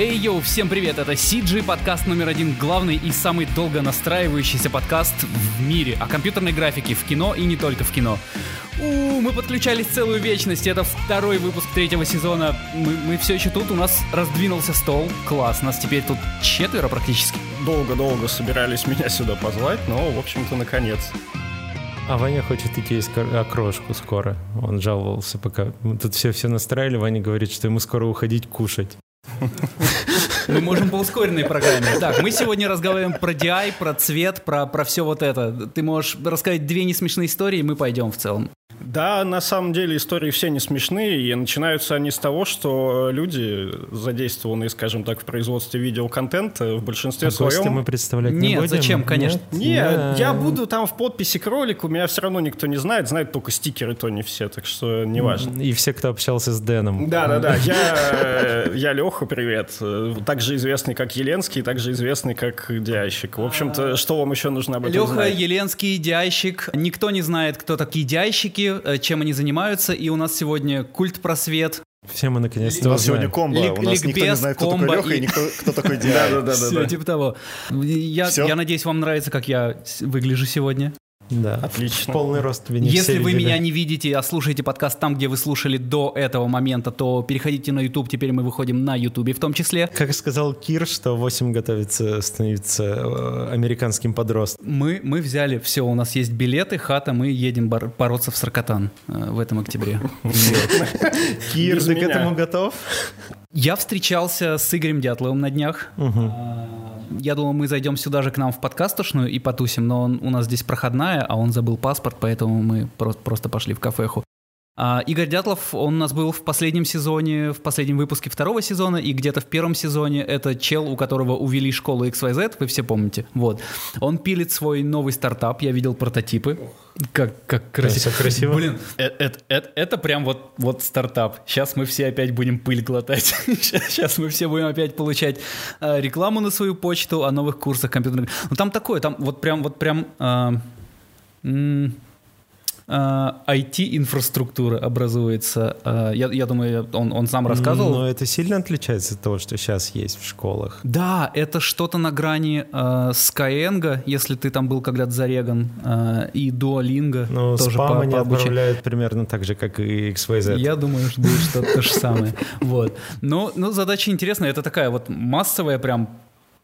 Эй, йоу, всем привет, это CG, подкаст номер один, главный и самый долго настраивающийся подкаст в мире о компьютерной графике в кино и не только в кино. У, мы подключались целую вечность, это второй выпуск третьего сезона, мы, мы все еще тут, у нас раздвинулся стол, класс, нас теперь тут четверо практически. Долго-долго собирались меня сюда позвать, но, в общем-то, наконец. А Ваня хочет идти из окрошку скоро. Он жаловался, пока мы тут все все настраивали. Ваня говорит, что ему скоро уходить кушать. Мы можем по ускоренной программе. Так, мы сегодня разговариваем про DI, про цвет, про, про все вот это. Ты можешь рассказать две несмешные истории, и мы пойдем в целом. Да, на самом деле истории все не смешные, и начинаются они с того, что люди, задействованные, скажем так, в производстве видеоконтента, в большинстве а своем... мы представлять не Нет, будем? зачем, конечно. Нет, Нет, я буду там в подписи к ролику, меня все равно никто не знает, знают только стикеры, то не все, так что не важно. И все, кто общался с Дэном. Да-да-да, я, я Леха, привет. Также известный как Еленский, также известный как Дяйщик. В общем-то, что вам еще нужно об этом Леха, знать? Еленский, Дяйщик. Никто не знает, кто такие Дяйщики, Э, чем они занимаются, и у нас сегодня культ просвет. Все мы наконец-то У нас сегодня комбо, Лик, у нас никто не знает, кто такой Леха и, и никто, кто такой Диана. Да, да, да. Все, типа того. Я, я надеюсь, вам нравится, как я выгляжу сегодня. Да. Отлично. Полный рост не Если вы видели. меня не видите, а слушаете подкаст там, где вы слушали до этого момента, то переходите на YouTube. Теперь мы выходим на YouTube в том числе. Как сказал Кир, что 8 готовится становиться э, американским подростком. Мы, мы взяли все, у нас есть билеты, хата, мы едем бор- бороться в Саркатан э, в этом октябре. Кир, ты к этому готов? Я встречался с Игорем Дятловым на днях. Я думал, мы зайдем сюда же к нам в подкастушную и потусим, но он у нас здесь проходная, а он забыл паспорт, поэтому мы про- просто пошли в кафеху. А, Игорь Дятлов, он у нас был в последнем сезоне, в последнем выпуске второго сезона, и где-то в первом сезоне это чел, у которого увели школу XYZ, вы все помните. Вот. Он пилит свой новый стартап, я видел прототипы. Как, как красиво. красиво. Блин, э- э- э- это прям вот, вот стартап. Сейчас мы все опять будем пыль глотать. Сейчас мы все будем опять получать э, рекламу на свою почту о новых курсах компьютерных. Ну там такое, там вот прям, вот прям... э, IT-инфраструктура образуется. Э, Я, я думаю, он, он сам рассказывал. Но это сильно отличается от того, что сейчас есть в школах. Да, это что-то на грани э, Skyeng, если ты там был когда-то зареган, э, и Duolingo. Но тоже спам по- они по отправляют примерно так же, как и XYZ. Я думаю, что будет что-то то же самое. Вот. Но, но задача интересная. Это такая вот массовая прям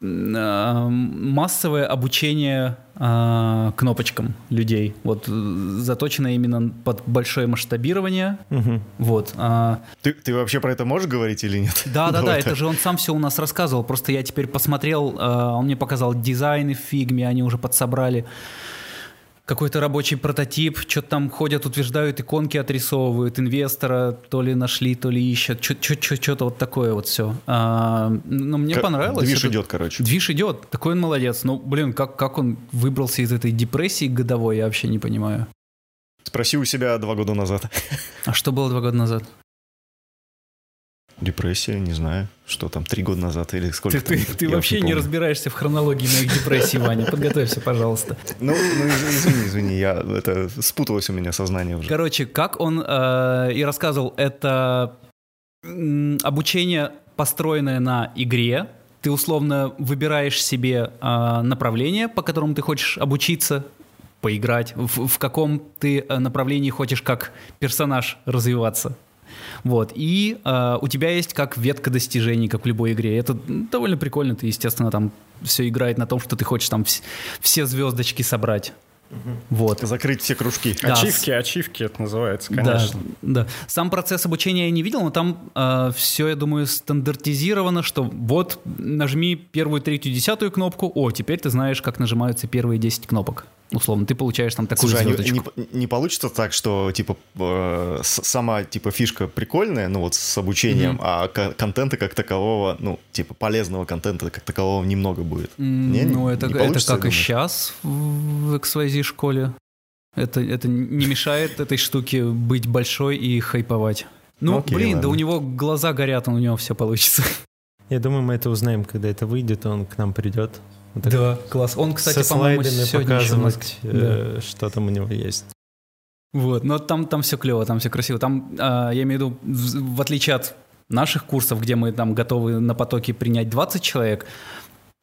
массовое обучение э, кнопочкам людей. Вот э, заточено именно под большое масштабирование. Мгм. Вот. а, Ты, ты вообще про это можешь говорить или нет? Да, да, да, это же он сам все у нас рассказывал. Просто я теперь посмотрел, э, он мне показал дизайны в фигме, они уже подсобрали какой-то рабочий прототип, что-то там ходят, утверждают, иконки отрисовывают, инвестора то ли нашли, то ли ищут, что-то вот такое вот все. но мне Как- понравилось. Движ это- идет, короче. Движ идет, такой он молодец. Ну, блин, как, как он выбрался из этой депрессии годовой, я вообще не понимаю. Спроси у себя два года назад. А что было два года назад? Депрессия, не знаю, что там, три года назад или сколько Ты, там, ты- ты вообще не помню. разбираешься в хронологии моих депрессий, Ваня. Подготовься, пожалуйста. Ну, ну, из- извини, извини, я, это спуталось у меня сознание уже. Короче, как он э, и рассказывал, это обучение, построенное на игре. Ты условно выбираешь себе э, направление, по которому ты хочешь обучиться, поиграть, в, в каком ты э, направлении хочешь как персонаж развиваться. Вот. И э, у тебя есть как ветка достижений, как в любой игре. Это довольно прикольно. Ты, естественно, там все играет на том, что ты хочешь там вс- все звездочки собрать. Вот. Закрыть все кружки. Да. Ачивки, ачивки это называется, конечно. Да, да. Сам процесс обучения я не видел, но там все, я думаю, стандартизировано, что вот нажми первую, третью, десятую кнопку, о, теперь ты знаешь, как нажимаются первые 10 кнопок. Условно, ты получаешь там такую Слушай, а не, звездочку. не- не получится так, что типа э, сама типа фишка прикольная, ну вот с обучением, Мгм. а ко- контента как такового, ну типа полезного контента как такового немного будет. М, Не, ну, не это, это получится, как и сейчас в XYZ школе. Это, это не мешает этой штуке быть большой и хайповать. Ну, Ну, окей, блин, да ладно. у него глаза горят, у него все получится. Я думаю, мы это узнаем, когда это выйдет, он к нам придет. Вот так Да, класс. Он, кстати, со по-моему, сегодня еще Москве. э, что там у него есть. Вот, но там, там все клево, там все красиво. Там, а, я имею в виду, в, в отличие от наших курсов, где мы там готовы на потоке принять 20 человек,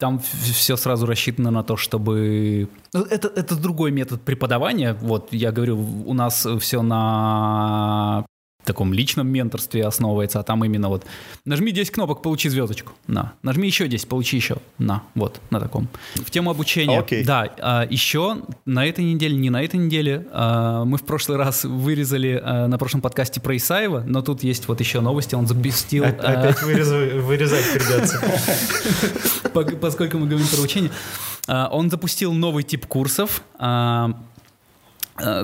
там все сразу рассчитано на то, чтобы... Ну, это, это другой метод преподавания. Вот, я говорю, у нас все на таком личном менторстве основывается, а там именно вот нажми 10 кнопок, получи звездочку, на. Нажми еще 10, получи еще, на. Вот, на таком. В тему обучения. Okay. Да, а, еще на этой неделе, не на этой неделе, а, мы в прошлый раз вырезали а, на прошлом подкасте про Исаева, но тут есть вот еще новости, он запустил... Опять вырезать придется. Поскольку мы говорим про учение. Он запустил новый тип курсов,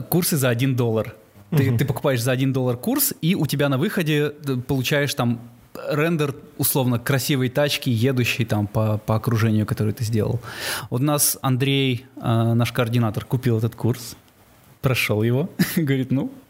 курсы за 1 доллар. Ты, угу. ты покупаешь за 1 доллар курс, и у тебя на выходе получаешь там рендер условно красивой тачки, едущей там по, по окружению, которое ты сделал. Вот у нас Андрей, э, наш координатор, купил этот курс, прошел его, говорит, ну, Э,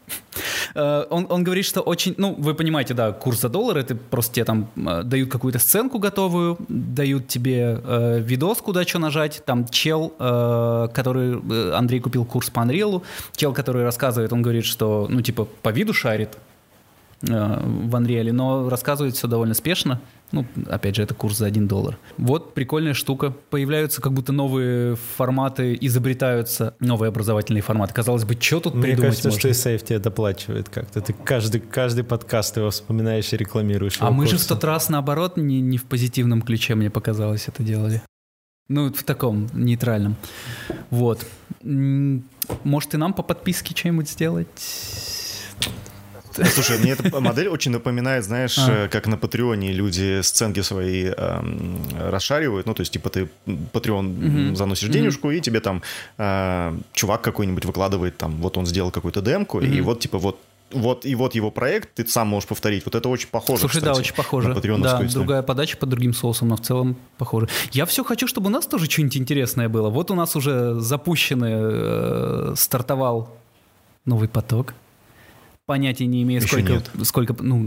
он, он говорит, что очень, ну, вы понимаете, да, курс за доллар, это просто тебе там э, дают какую-то сценку готовую, дают тебе э, видос, куда что нажать, там чел, э, который, э, Андрей купил курс по Unreal, чел, который рассказывает, он говорит, что, ну, типа, по виду шарит, Э, в Unreal, но рассказывает все довольно спешно. Ну, опять же, это курс за 1 доллар. Вот прикольная штука. Появляются как будто новые форматы, изобретаются новые образовательные форматы. Казалось бы, что тут Мне придумать кажется, можно? что Исаев тебе доплачивает как-то. Ты каждый, каждый подкаст его вспоминаешь и рекламируешь. А мы же в тот раз, наоборот, не, не в позитивном ключе, мне показалось, это делали. Ну, в таком нейтральном. Вот. Может, и нам по подписке что-нибудь сделать? Ну, слушай, мне эта модель очень напоминает, знаешь, а. как на Патреоне люди сценки свои эм, расшаривают. Ну, то есть, типа, ты Patreon угу. заносишь угу. денежку, и тебе там э, чувак какой-нибудь выкладывает, там, вот он сделал какую-то демку, угу. и вот, типа, вот вот и вот его проект, ты сам можешь повторить. Вот это очень похоже. Слушай, кстати, да, очень похоже. На да, историю. другая подача под другим соусом, но в целом похоже. Я все хочу, чтобы у нас тоже что-нибудь интересное было. Вот у нас уже запущенный, э, стартовал новый поток понятия не имею, Еще сколько, нет. сколько, ну,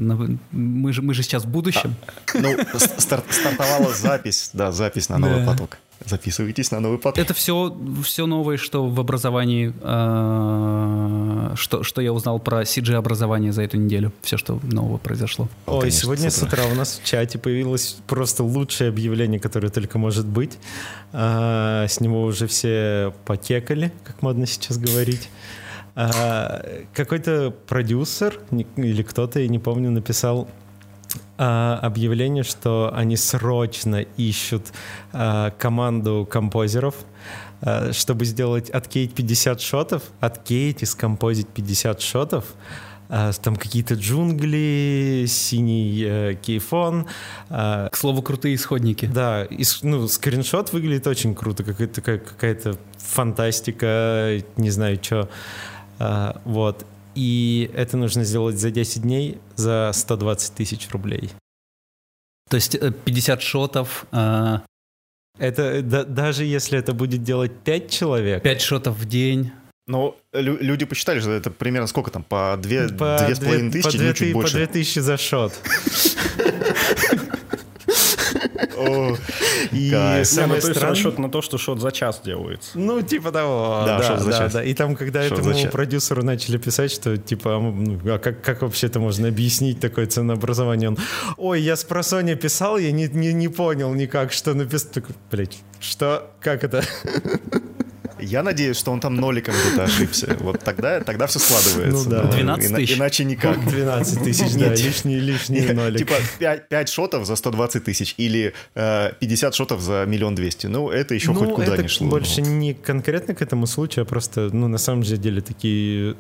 мы же, мы же сейчас в будущем. А, ну, старт, стартовала запись, да, запись на новый да. поток. Записывайтесь на новый поток. Это все, все новое, что в образовании, э, что, что я узнал про CG-образование за эту неделю. Все, что нового произошло. Ой, Конечно, сегодня с утра у нас в чате появилось просто лучшее объявление, которое только может быть. Э, с него уже все потекали, как модно сейчас говорить. А, какой-то продюсер или кто-то, я не помню, написал а, объявление, что они срочно ищут а, команду композеров, а, чтобы сделать откеять 50 шотов, откеять и скомпозить 50 шотов, а, там какие-то джунгли, синий э, кейфон. Э, К слову, крутые исходники. Да, и, ну, скриншот выглядит очень круто, какая-то какая фантастика, не знаю, что. А, вот. И это нужно сделать за 10 дней за 120 тысяч рублей. То есть 50 э, шотов... А... Это да, даже если это будет делать 5 человек... 5 шотов в день... Ну, лю- люди посчитали, что это примерно сколько там, по 2,5 по 2, 2 тысячи, по 2, ну, чуть больше. По 2 тысячи за шот. И самое ну, странное... расчет на то, что шот за час делается. Ну, типа того. Да, да, за да, час. да. И там, когда шот этому продюсеру начали писать, что, типа, а, ну, а как, вообще это можно объяснить, такое ценообразование? Он, ой, я с просоня писал, я не, не, не понял никак, что написал. Блять, что? Как это? Я надеюсь, что он там ноликом где-то ошибся. Вот тогда, тогда все складывается. Ну, да. 12 тысяч. Иначе никак. 12 тысяч, да, лишний, лишний нолик. Типа 5, 5 шотов за 120 тысяч или э, 50 шотов за миллион двести. Ну, это еще ну, хоть куда это не шло. больше не конкретно к этому случаю, а просто, ну, на самом деле, такие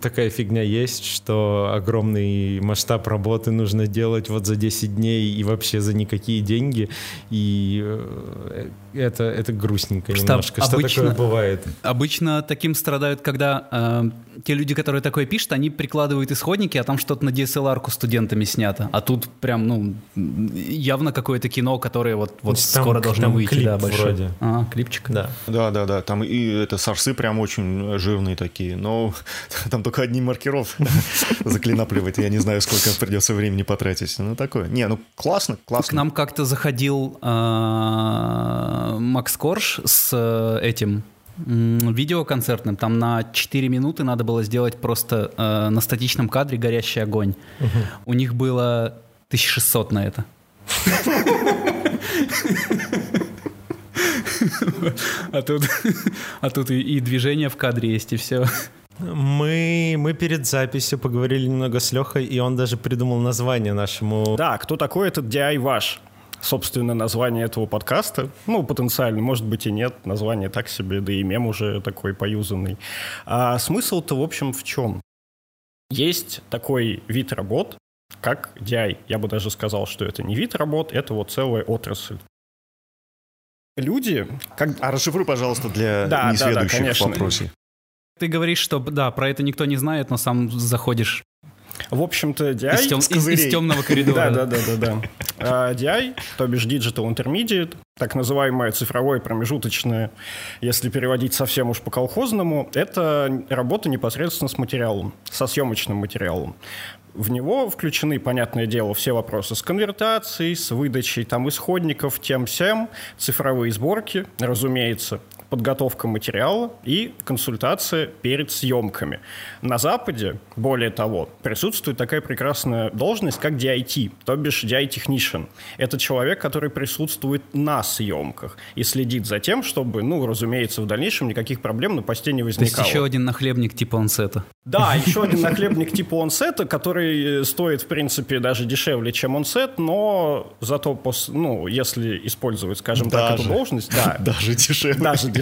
такая фигня есть, что огромный масштаб работы нужно делать вот за 10 дней и вообще за никакие деньги. И э, это, это грустненько что немножко. Обычно, что такое бывает? Обычно таким страдают, когда э, те люди, которые такое пишут, они прикладывают исходники, а там что-то на DSLR-ку студентами снято. А тут прям, ну, явно какое-то кино, которое вот, вот там, скоро должно там выйти. Клип да, большой. вроде. А, клипчик. Да. Да, да, да. Там и это сорсы прям очень жирные такие. Но там только одни маркеров заклинапливать. Я не знаю, сколько придется времени потратить. Ну, такое. Не, ну, классно, классно. К нам как-то заходил а, Макс Корж с э, этим видеоконцертным. Там на 4 минуты надо было сделать просто э, на статичном кадре горящий огонь. У них было 1600 на это. А тут, а тут и, и движение в кадре есть, и все. Мы, мы перед записью поговорили немного с Лехой, и он даже придумал название нашему... Да, кто такой этот DI ваш? Собственно, название этого подкаста. Ну, потенциально, может быть и нет. Название так себе, да и мем уже такой поюзанный. А смысл-то, в общем, в чем? Есть такой вид работ, как DI. Я бы даже сказал, что это не вид работ, это вот целая отрасль. Люди... Как... А расшифруй, пожалуйста, для Да, да, да, несведущих в вопросе. Ты говоришь, что да, про это никто не знает, но сам заходишь В общем-то, DI... из, тем- из- из темного коридора. Да, да, да, да, да. А DI, то бишь Digital Intermediate, так называемое цифровое промежуточное, если переводить совсем уж по-колхозному, это работа непосредственно с материалом, со съемочным материалом. В него включены, понятное дело, все вопросы с конвертацией, с выдачей там исходников, тем-сям, цифровые сборки, разумеется, подготовка материала и консультация перед съемками. На Западе, более того, присутствует такая прекрасная должность, как DIT, то бишь DI-технишн. Это человек, который присутствует на съемках и следит за тем, чтобы, ну, разумеется, в дальнейшем никаких проблем на посте не То есть возникало. еще один нахлебник типа онсета. Да, еще один нахлебник типа онсета, который э, стоит, в принципе, даже дешевле, чем онсет, но зато, пос- ну, если использовать, скажем так, эту Даже. должность, да, Даже дешевле. даже дешевле.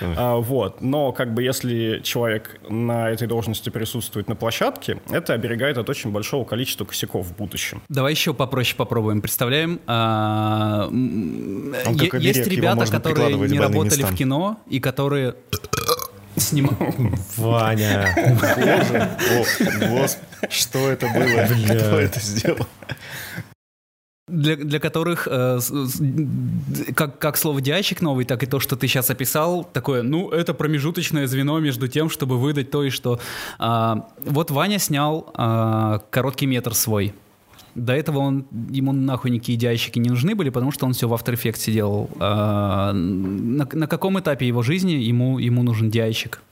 А, вот. Но как бы если человек на этой должности присутствует на площадке, это оберегает от очень большого количества косяков в будущем. Давай еще попроще попробуем. Представляем, а, есть ребята, которые не работали в кино и которые снимают... Ваня. Боже, о, гос- что это было? Кто это сделал? Для, для которых э, как, как слово «дядчик» новый, так и то, что ты сейчас описал, такое, ну, это промежуточное звено между тем, чтобы выдать то и что. А, вот Ваня снял а, короткий метр свой. До этого он, ему нахуй никакие дядчики не нужны были, потому что он все в After Effects делал. А, на, на каком этапе его жизни ему, ему нужен дядчик?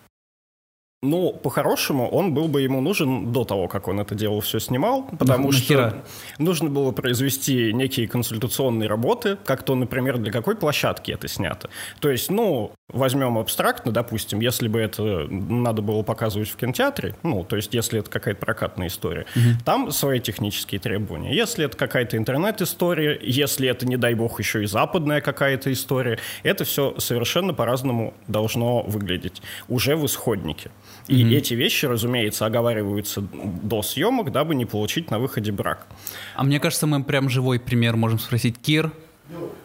Ну, по-хорошему, он был бы ему нужен до того, как он это дело все снимал, потому Нах- что нахера? нужно было произвести некие консультационные работы, как то, например, для какой площадки это снято. То есть, ну, возьмем абстрактно, допустим, если бы это надо было показывать в кинотеатре, ну, то есть, если это какая-то прокатная история, там свои технические требования. Если это какая-то интернет-история, если это, не дай бог, еще и западная какая-то история, это все совершенно по-разному должно выглядеть уже в исходнике. И эти вещи, разумеется, оговариваются до съемок, дабы не получить на выходе брак. А мне кажется, мы прям живой пример можем спросить. Кир,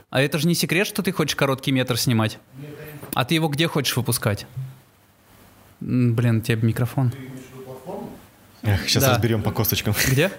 а это же не секрет, что ты хочешь короткий метр снимать? А ты его где хочешь выпускать? Блин, тебе микрофон. Эх, Сейчас Да. разберем по косточкам. Где?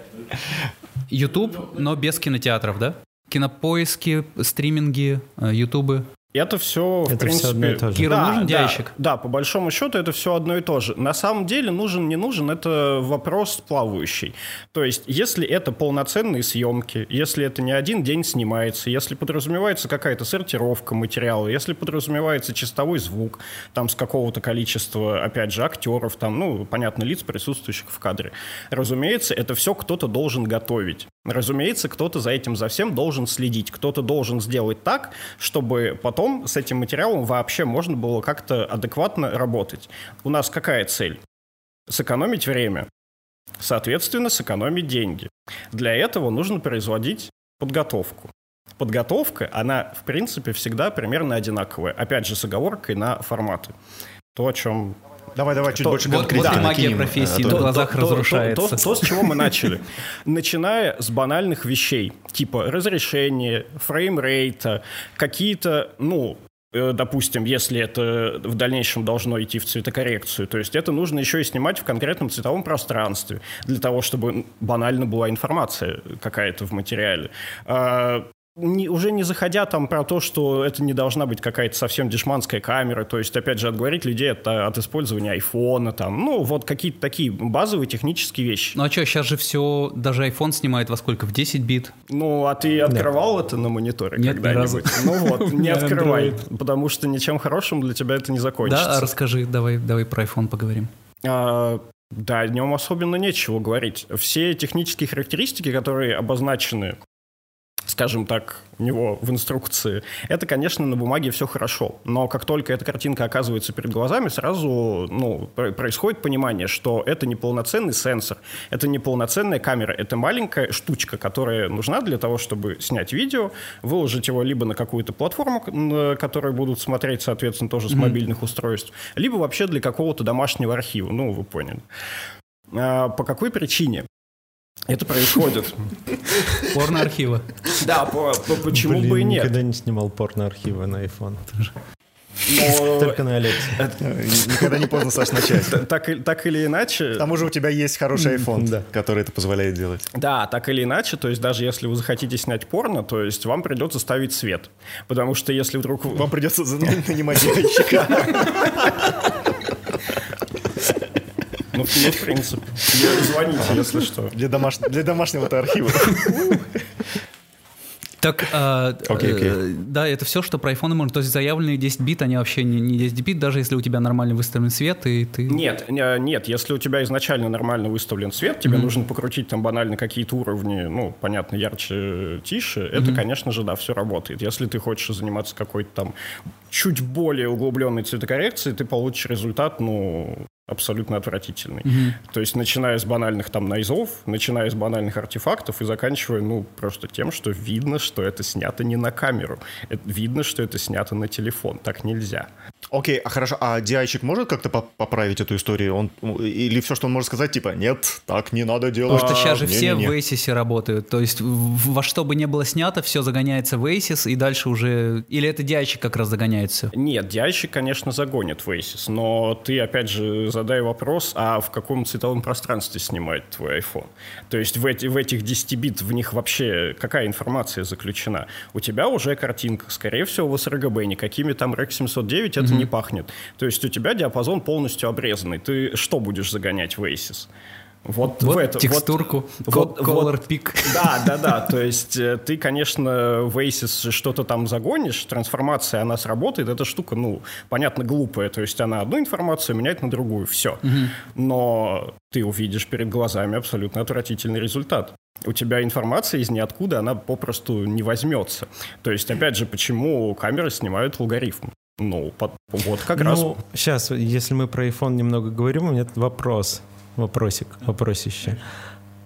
YouTube, но без кинотеатров, да? Кинопоиски, стриминги, э, ютубы. Это все, в Это всё принципе... одно и то же. Киру Да, нужен да, дядчик? Да, по большому счету это все одно и то же. На самом деле нужен, не нужен, это вопрос плавающий. То есть, если это полноценные съемки, если это не один день снимается, если подразумевается какая-то сортировка материала, если подразумевается чистовой звук, там с какого-то количества, опять же, актеров, там, ну, понятно, лиц, присутствующих в кадре. Разумеется, это все кто-то должен готовить. Разумеется, кто-то за этим за всем должен следить, кто-то должен сделать так, чтобы потом с этим материалом вообще можно было как-то адекватно работать. У нас какая цель? Сэкономить время. Соответственно, сэкономить деньги. Для этого нужно производить подготовку. Подготовка, она, в принципе, всегда примерно одинаковая. Опять же, с оговоркой на форматы. То, о чем Давай, давай, чуть То- больше вот- конкретики вот и магия накинем, профессии, а то- да. глазах то- то- разрушается. То, то, с чего мы начали. Начиная с банальных вещей, типа разрешения, фреймрейта, какие-то, ну, э, допустим, если это в дальнейшем должно идти в цветокоррекцию, то есть это нужно еще и снимать в конкретном цветовом пространстве, для того, чтобы банально была информация какая-то в материале. Не- уже не заходя там про то, что это не должна быть какая-то совсем дешманская камера, то есть, опять же, отговорить людей от, от использования айфона, там, ну, вот какие-то такие базовые технические вещи. Ну а что, сейчас же все, даже iPhone снимает во сколько? В 10 бит? Ну, а ты открывал это на мониторе Нет, ни когда-нибудь? Ну вот, не открывай, потому что ничем хорошим для тебя это не закончится. Да, расскажи, давай, давай про iPhone поговорим. А, Да, о нем особенно нечего говорить. Все технические характеристики, которые обозначены скажем так, у него в инструкции, это, конечно, на бумаге все хорошо. Но как только эта картинка оказывается перед глазами, сразу ну, происходит понимание, что это не полноценный сенсор, это не полноценная камера, это маленькая штучка, которая нужна для того, чтобы снять видео, выложить его либо на какую-то платформу, на которой будут смотреть, соответственно, тоже с мобильных mm-hmm. устройств, либо вообще для какого-то домашнего архива. Ну, вы поняли. А, по какой причине? Это происходит. Порно-архива. Да, по, по, почему Блин, бы и нет. никогда не снимал порно-архивы на iPhone. Но... Только на Алексе. Никогда не поздно, Саш, начать. Так, так или иначе... К тому же у тебя есть хороший iPhone, да. который это позволяет делать. Да, так или иначе, то есть даже если вы захотите снять порно, то есть вам придется ставить свет. Потому что если вдруг... Вам придется нанимать девочка. Ну, в принципе. Звоните, если что. Для, домаш... для домашнего-то архива. Так, а, okay, okay. Э, да, это все, что про iPhone можно. То есть заявленные 10 бит, они вообще не, не 10 бит, даже если у тебя нормально выставлен свет, и ты... Нет, нет, если у тебя изначально нормально выставлен свет, тебе mm-hmm. нужно покрутить там банально какие-то уровни, ну, понятно, ярче, тише, mm-hmm. это, конечно же, да, все работает. Если ты хочешь заниматься какой-то там чуть более углубленной цветокоррекцией, ты получишь результат, ну, абсолютно отвратительный. Mm-hmm. То есть, начиная с банальных там найзов, начиная с банальных артефактов и заканчивая, ну, просто тем, что видно, что это снято не на камеру. Это, видно, что это снято на телефон. Так нельзя. Окей, а хорошо, а DI-щик может как-то поправить эту историю? Он, или все, что он может сказать, типа, нет, так не надо делать. Потому что сейчас же все в Asus работают. То есть во что бы ни было снято, все загоняется в Asus, и дальше уже... Или это DI-щик как раз загоняет все? Нет, DI-щик, конечно, загонит в Asus, но ты, опять же, задай вопрос, а в каком цветовом пространстве снимает твой iPhone? То есть в, эти, в этих 10 бит, в них вообще какая информация заключена? У тебя уже картинка, скорее всего, в sRGB, никакими там REC 709 это mm-hmm. не пахнет. То есть у тебя диапазон полностью обрезанный. Ты что будешь загонять в Aces? Вот, вот в это, текстурку, вот, color вот, pick. Да, да, да. То есть э, ты, конечно, в Aces что-то там загонишь, трансформация, она сработает. Эта штука, ну, понятно, глупая. То есть она одну информацию меняет на другую. Все. Угу. Но ты увидишь перед глазами абсолютно отвратительный результат. У тебя информация из ниоткуда, она попросту не возьмется. То есть, опять же, почему камеры снимают алгоритм? Ну, под, вот как ну, раз. Сейчас, если мы про iPhone немного говорим, у меня вопрос, вопросик, вопросище.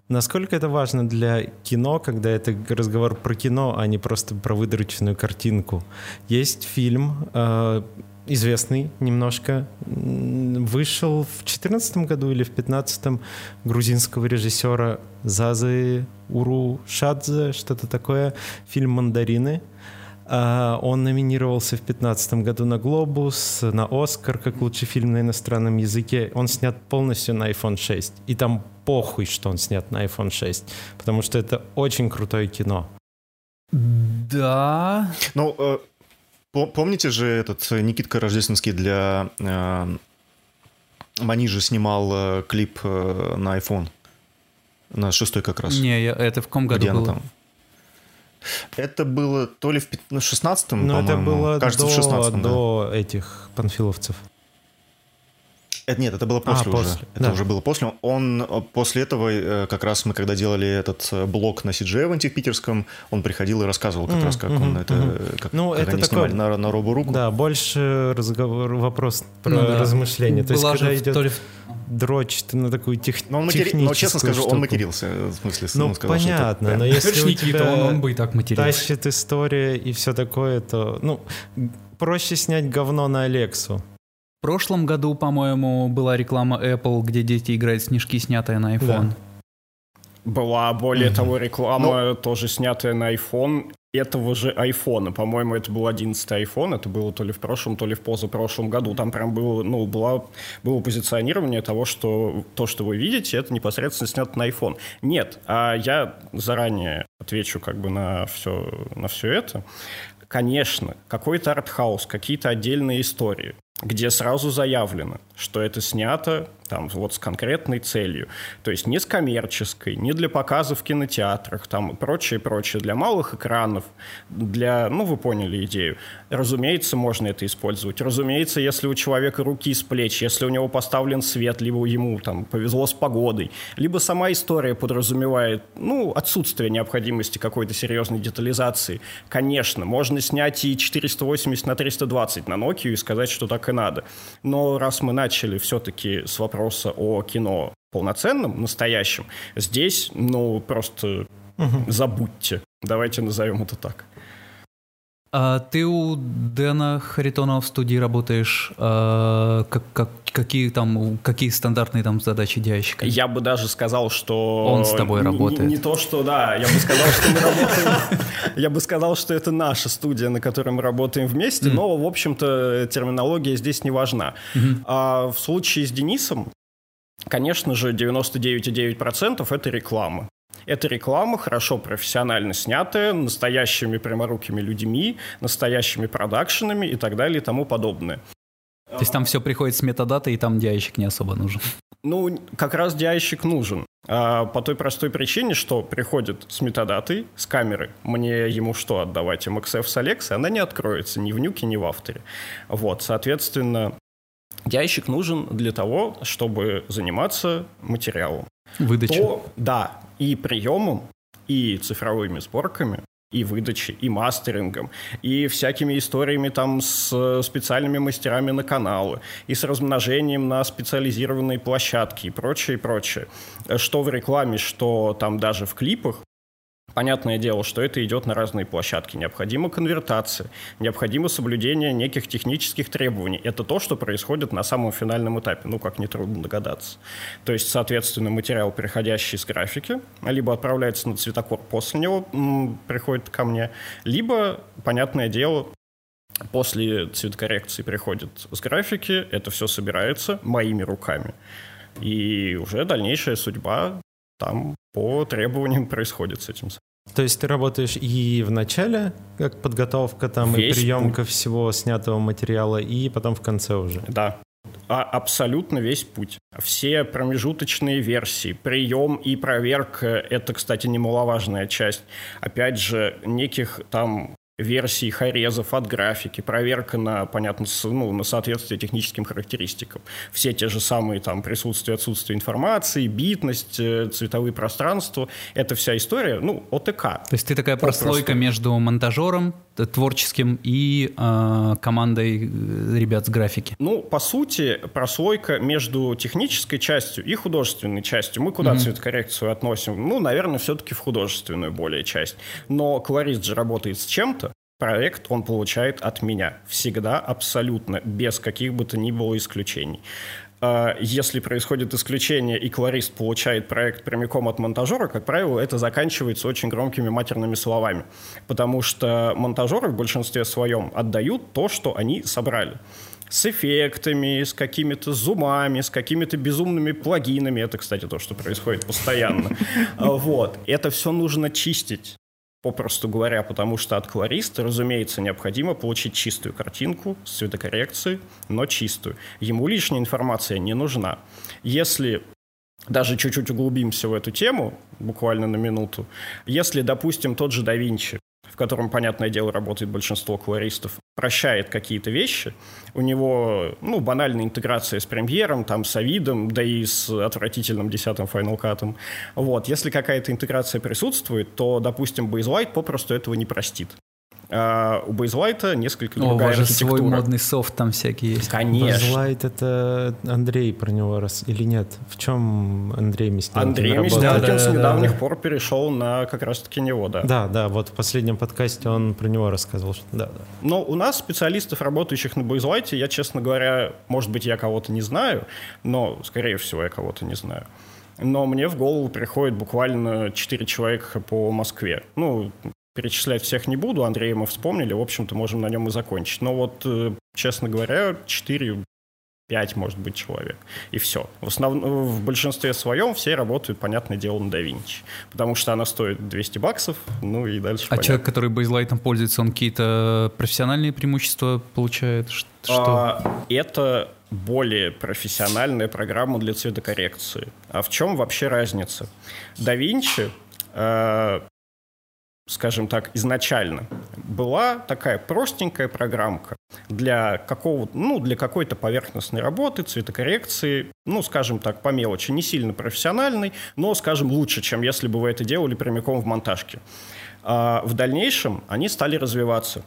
Насколько это важно для кино, когда это разговор про кино, а не просто про выдроченную картинку? Есть фильм, э, известный немножко, вышел в 2014 году или в 2015 грузинского режиссера Зазы Урушадзе, что-то такое, фильм «Мандарины». А, он номинировался в 2015 году на «Глобус», на «Оскар» как лучший фильм на иностранном языке. Он снят полностью на iPhone 6. И там похуй, что он снят на iPhone 6, потому что это очень крутое кино. Да. Ну, э, помните же этот Никитка Рождественский для... Э, Манижи снимал э, клип э, на iPhone. На шестой как раз. Не, я, это в каком году Где было? Там? Это было то ли в 16-м, Ну, это было Кажется, до, в 16 до да. этих панфиловцев. Это, нет, это было после а, уже. После. Это да. уже было после. Он э, после этого, э, как раз мы когда делали этот э, блог на CG в питерском, он приходил и рассказывал как mm-hmm, раз, как mm-hmm, он это, mm-hmm. как, ну, это они такой, на, на робу руку. Да, больше разговор, вопрос про ну, да. размышления. То Была есть, когда идет... То ли дрочь на такую тех, но, он матери... но честно скажу, штуку. он матерился. В смысле, ну, сказал, понятно, но если у тебя он, он бы и так матерился. тащит история и все такое, то, ну, проще снять говно на Алексу. В прошлом году, по-моему, была реклама Apple, где дети играют снежки, снятая на iPhone. Да. Была, более mm-hmm. того, реклама ну, тоже снятая на iPhone этого же iPhone. По-моему, это был 11 iPhone, это было то ли в прошлом, то ли в позапрошлом году. Там прям было, ну, было, было позиционирование того, что то, что вы видите, это непосредственно снято на iPhone. Нет, а я заранее отвечу как бы на все, на все это. Конечно, какой-то артхаус, какие-то отдельные истории. Где сразу заявлено, что это снято там вот с конкретной целью. То есть не с коммерческой, не для показа в кинотеатрах, там прочее, прочее. Для малых экранов, для, ну, вы поняли идею. Разумеется, можно это использовать. Разумеется, если у человека руки с плеч, если у него поставлен свет, либо ему там повезло с погодой, либо сама история подразумевает, ну, отсутствие необходимости какой-то серьезной детализации. Конечно, можно снять и 480 на 320 на Nokia и сказать, что так и надо. Но раз мы начали все-таки с вопроса вопроса о кино полноценном, настоящем, здесь, ну, просто угу. забудьте. Давайте назовем это так. А ты у Дэна Харитонова в студии работаешь. А, как, как, какие там какие стандартные там задачи диайщика? Я бы даже сказал, что он с тобой работает. Не, не то, что да, я бы сказал, что мы работаем. Я бы сказал, что это наша студия, на которой мы работаем вместе, но в общем-то терминология здесь не важна. А в случае с Денисом, конечно же, 99,9% это реклама. Это реклама, хорошо профессионально снятая, настоящими пряморукими людьми, настоящими продакшенами и так далее и тому подобное. То есть там все приходит с метадата, и там диайщик не особо нужен? Ну, как раз диайщик нужен. А, по той простой причине, что приходит с метадатой, с камеры, мне ему что отдавать? MXF с Alexa, она не откроется ни в нюке, ни в авторе. Вот, соответственно, диайщик нужен для того, чтобы заниматься материалом. Выдача. То, да, и приемом, и цифровыми сборками, и выдачей, и мастерингом, и всякими историями там с специальными мастерами на каналы, и с размножением на специализированные площадки и прочее, прочее. Что в рекламе, что там даже в клипах, Понятное дело, что это идет на разные площадки. Необходима конвертация, необходимо соблюдение неких технических требований. Это то, что происходит на самом финальном этапе, ну, как нетрудно догадаться. То есть, соответственно, материал, переходящий с графики, либо отправляется на цветокор, после него м, приходит ко мне, либо, понятное дело, после цветокоррекции приходит с графики, это все собирается моими руками. И уже дальнейшая судьба там по требованиям происходит с этим. То есть ты работаешь и в начале, как подготовка там Весь и приемка путь. всего снятого материала, и потом в конце уже. Да. А абсолютно весь путь. Все промежуточные версии, прием и проверка — это, кстати, немаловажная часть. Опять же, неких там версий хорезов от графики, проверка на, понятно, ну, на соответствие техническим характеристикам. Все те же самые там присутствие, отсутствие информации, битность, э, цветовые пространства. Это вся история, ну, ОТК. То есть ты такая прослойка между монтажером творческим и э, командой э, ребят с графики? Ну, по сути, прослойка между технической частью и художественной частью. Мы куда mm-hmm. цветокоррекцию относим? Ну, наверное, все-таки в художественную более часть. Но колорист же работает с чем-то, проект он получает от меня. Всегда, абсолютно, без каких бы то ни было исключений. А, если происходит исключение и колорист получает проект прямиком от монтажера, как правило, это заканчивается очень громкими матерными словами. Потому что монтажеры в большинстве своем отдают то, что они собрали с эффектами, с какими-то зумами, с какими-то безумными плагинами. Это, кстати, то, что происходит постоянно. Вот. Это все нужно чистить попросту говоря, потому что от колориста, разумеется, необходимо получить чистую картинку с цветокоррекцией, но чистую. Ему лишняя информация не нужна. Если даже чуть-чуть углубимся в эту тему, буквально на минуту, если, допустим, тот же да Винчи в котором, понятное дело, работает большинство колористов, прощает какие-то вещи. У него, ну, банальная интеграция с премьером, там, с Авидом, да и с отвратительным десятым Final Cut. Вот. Если какая-то интеграция присутствует, то, допустим, Baselite попросту этого не простит. А у Бейзлайта несколько другая О, у вас же свой модный софт там всякий есть. Конечно. Бейзлайт — это Андрей про него раз или нет? В чем Андрей Мясникин Андрей Мясникин да, да, с недавних да. пор перешел на как раз-таки него, да. Да, да, вот в последнем подкасте он про него рассказывал. Что... Да, да. Но у нас специалистов, работающих на Бейзлайте, я, честно говоря, может быть, я кого-то не знаю, но, скорее всего, я кого-то не знаю но мне в голову приходит буквально 4 человека по Москве. Ну, Перечислять всех не буду, Андрея мы вспомнили, в общем-то, можем на нем и закончить. Но вот, э, честно говоря, четыре 5, может быть, человек. И все. В, основ... в большинстве своем все работают, понятное дело, на DaVinci. Потому что она стоит 200 баксов, ну и дальше А понятно. человек, который бейзлайтом пользуется, он какие-то профессиональные преимущества получает? Ш- Что? А, это более профессиональная программа для цветокоррекции. А в чем вообще разница? DaVinci, э, скажем так, изначально была такая простенькая программка для какого ну, для какой-то поверхностной работы, цветокоррекции, ну, скажем так, по мелочи, не сильно профессиональной, но, скажем, лучше, чем если бы вы это делали прямиком в монтажке. А в дальнейшем они стали развиваться.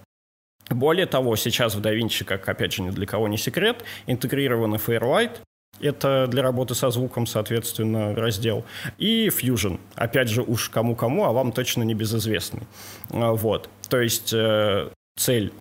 Более того, сейчас в DaVinci, как, опять же, ни для кого не секрет, интегрированы Fairlight, это для работы со звуком, соответственно, раздел. И Fusion. Опять же, уж кому-кому, а вам точно не безызвестный. А, Вот. То есть э, цель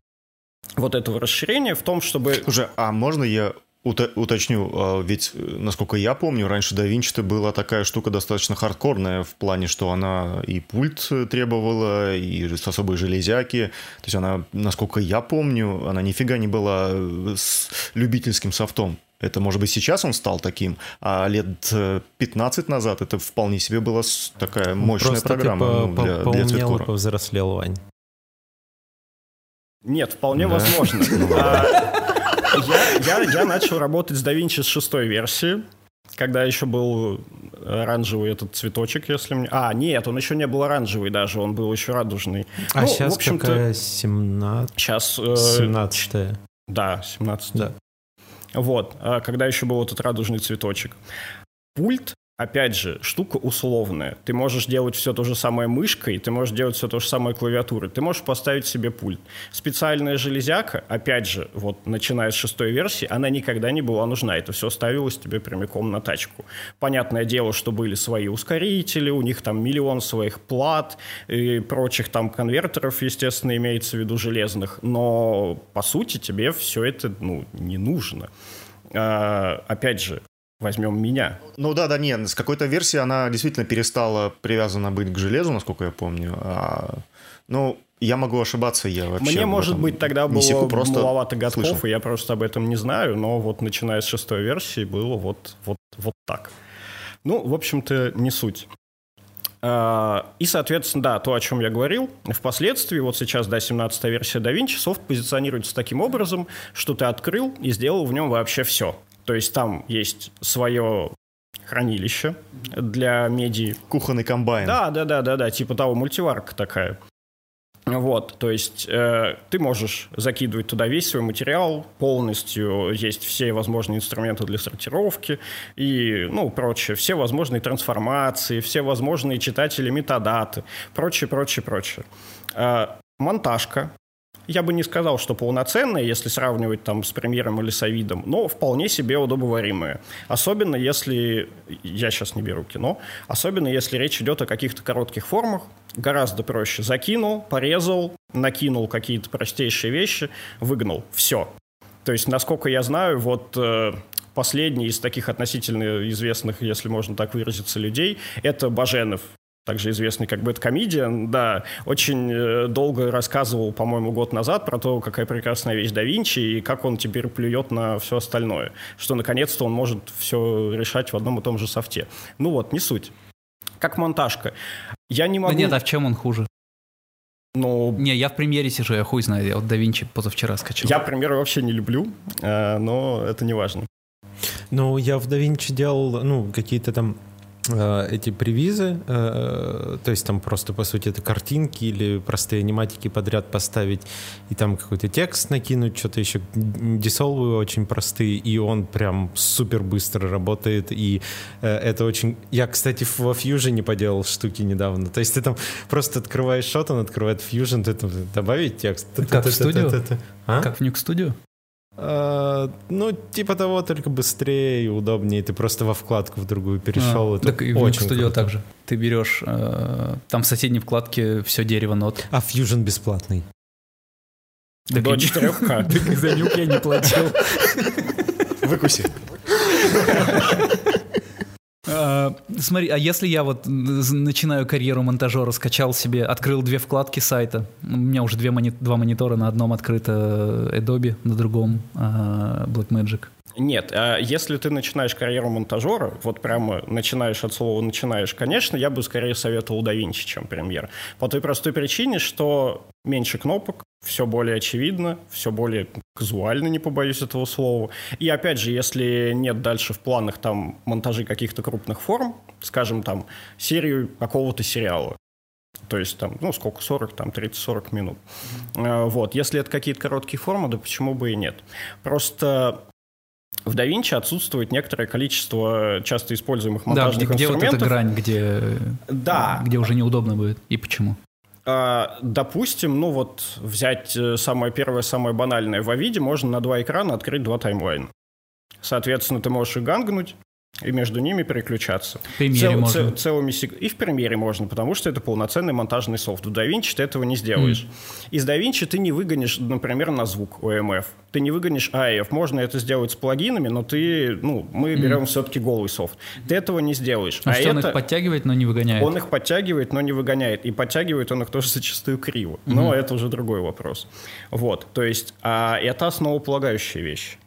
вот этого расширения в том, чтобы... Слушай, а можно я уто- уточню? А, Ведь, э, насколько я помню, раньше Da Vinci была такая штука достаточно хардкорная в плане, что она и пульт э, требовала, и с особой железяки. То есть она, насколько я помню, она нифига не была с любительским софтом. Это, может быть, сейчас он стал таким, а лет э, 15 назад это вполне себе была такая мощная Просто программа ты ну, по- для, для поумнел и цветкора. повзрослел, Вань. Нет, вполне Да. возможно. А, Я, начал работать с DaVinci с шестой версии, когда еще был оранжевый этот цветочек, если мне... А, нет, он еще не был оранжевый даже, он был еще радужный. А Ну, сейчас общем-то, какая? 17 Сейчас... 17 Да, 17. Да. Вот, а когда еще был этот радужный цветочек. Пульт, опять же, штука условная. Ты можешь делать все то же самое мышкой, ты можешь делать все то же самое клавиатурой, ты можешь поставить себе пульт. Специальная железяка, опять же, вот начиная с шестой версии, она никогда не была нужна. Это все ставилось тебе прямиком на тачку. Понятное дело, что были свои ускорители, у них там миллион своих плат и прочих там конвертеров, естественно, имеется в виду железных, но по сути тебе все это ну, не нужно. А, опять же, возьмем меня. Ну да, да, нет, с какой-то версии она действительно перестала привязана быть к железу, насколько я помню. А, ну, я могу ошибаться, я вообще Мне, может быть, тогда было секу, просто маловато годков, слышал. и я просто об этом не знаю, но вот начиная с шестой версии было вот, вот, вот так. Ну, в общем-то, не суть. А, И, соответственно, да, то, о чем я говорил, впоследствии, вот сейчас, да, 17 версия DaVinci, софт позиционируется таким образом, что ты открыл и сделал в нем вообще все. То есть там есть свое хранилище для меди, Кухонный комбайн. да, да, да, да, да, типа того, мультиварка такая. Вот, то есть э, ты можешь закидывать туда весь свой материал, полностью есть все возможные инструменты для сортировки и, ну, прочее, все возможные трансформации, все возможные читатели метадаты, прочее, прочее, прочее. Э, монтажка, я бы не сказал, что полноценная, если сравнивать там с премьером или с Авидом, но вполне себе удобоваримая. Особенно если, я сейчас не беру кино, особенно если речь идет о каких-то коротких формах, гораздо проще. Закинул, порезал, накинул какие-то простейшие вещи, выгнал. Все. То есть, насколько я знаю, вот э, последний из таких относительно известных, если можно так выразиться, людей, это Баженов, также известный как Бэткомедиан, да, очень э, долго рассказывал, по-моему, год назад про то, какая прекрасная вещь да Винчи и как он теперь плюет на все остальное, что наконец-то он может все решать в одном и том же софте. Ну вот, не суть. Как монтажка. Я не могу... Да нет, а в чем он хуже? Ну, Не, я в премьере сижу, я хуй знаю, я вот Vinci позавчера скачал. я примеры вообще не люблю, э, но это не важно. Ну, я в DaVinci делал, ну, какие-то там эти привизы, э, то есть там просто, по сути, это картинки или простые аниматики подряд поставить, и там какой-то текст накинуть, что-то еще дисолвы очень простые, и он прям супер быстро работает, и э, это очень... Я, кстати, во Fusion поделал штуки недавно, то есть ты там просто открываешь шот, он открывает Fusion, ты там добавить текст. Как в студию? А? Как в Nuke Studio? А, ну, типа того, только быстрее и удобнее. Ты просто во вкладку в другую перешел. А, Это так и в очень Studio круто. также. Ты берешь, э, там в соседней вкладке все дерево нот. А Fusion бесплатный. Так До и- 4К. Так за Nuke я не платил. Выкуси. А, Смотри, а если я вот начинаю карьеру монтажера, скачал себе, открыл две вкладки сайта, у меня уже две мони- два монитора, на одном открыто Adobe, на другом а, Blackmagic. Нет, а если ты начинаешь карьеру монтажера, вот прямо начинаешь от слова «начинаешь», конечно, я бы скорее советовал DaVinci, чем Premiere. По той простой причине, что меньше кнопок, все более очевидно, все более казуально, не побоюсь этого слова. И опять же, если нет дальше в планах там монтажи каких-то крупных форм, скажем, там, серию какого-то сериала, то есть там, ну, сколько, 40, там, 30-40 минут. Mm-hmm. Вот, если это какие-то короткие формы, да почему бы и нет. Просто в DaVinci отсутствует некоторое количество часто используемых монтажных да, где, инструментов. Где вот эта грань, где, да. где уже неудобно будет, и почему? А, допустим, ну вот взять э, самое первое, самое банальное. В Авиде можно на два экрана открыть два таймлайна. Соответственно, ты можешь и гангнуть, и между ними переключаться. В премьере Цел, можно. Цел, целыми сек... И в премьере можно, потому что это полноценный монтажный софт. В DaVinci ты этого не сделаешь. Mm. Из DaVinci ты не выгонишь, например, на звук OMF. Ты не выгонишь AF. Можно это сделать с плагинами, но ты, ну, мы берем mm. все-таки голый софт. Ты этого не сделаешь. А, а что, это... он их подтягивает, но не выгоняет? Он их подтягивает, но не выгоняет. И подтягивает он их тоже зачастую криво. Mm-hmm. Но это уже другой вопрос. Вот, то есть, а это основополагающая вещь.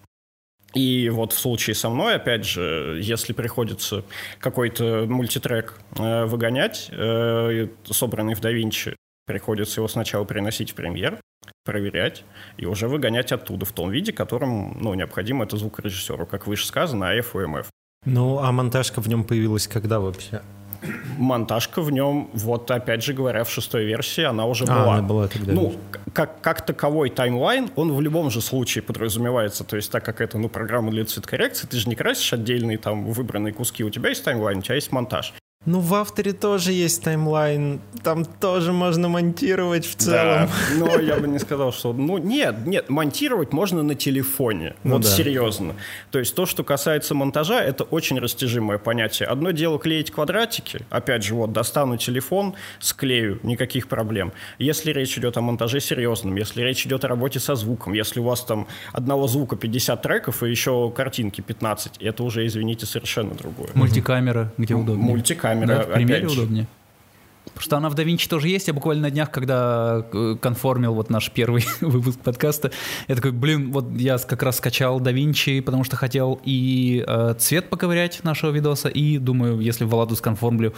И вот в случае со мной, опять же, если приходится какой-то мультитрек э, выгонять, э, собранный в DaVinci, приходится его сначала переносить в премьер, проверять и уже выгонять оттуда в том виде, которым ну, необходимо это звукорежиссеру, как выше сказано, АФ и МФ. Ну, а монтажка в нем появилась когда вообще? Монтажка в нем, вот опять же говоря, в шестой версии она уже а, была. Она была тогда. Ну, как, как таковой таймлайн, он в любом же случае подразумевается, то есть так как это, ну, программа для цветокоррекции, ты же не красишь отдельные там выбранные куски, у тебя есть таймлайн, у тебя есть монтаж. Ну, в авторе тоже есть таймлайн, там тоже можно монтировать в целом. Да, но я бы не сказал, что... Ну, нет, нет, монтировать можно на телефоне, ну, вот да. серьезно. То есть то, что касается монтажа, это очень растяжимое понятие. Одно дело клеить квадратики, опять же, вот, достану телефон, склею, никаких проблем. Если речь идет о монтаже серьезном, если речь идет о работе со звуком, если у вас там одного звука 50 треков и еще картинки 15, это уже, извините, совершенно другое. Мультикамера, где удобнее. Мультикамера камера. Да, в примере удобнее. Потому что она в DaVinci тоже есть. Я буквально на днях, когда э, конформил вот наш первый выпуск подкаста, я такой, блин, вот я как раз скачал DaVinci, потому что хотел и э, цвет поковырять нашего видоса, и думаю, если Владу сконформлю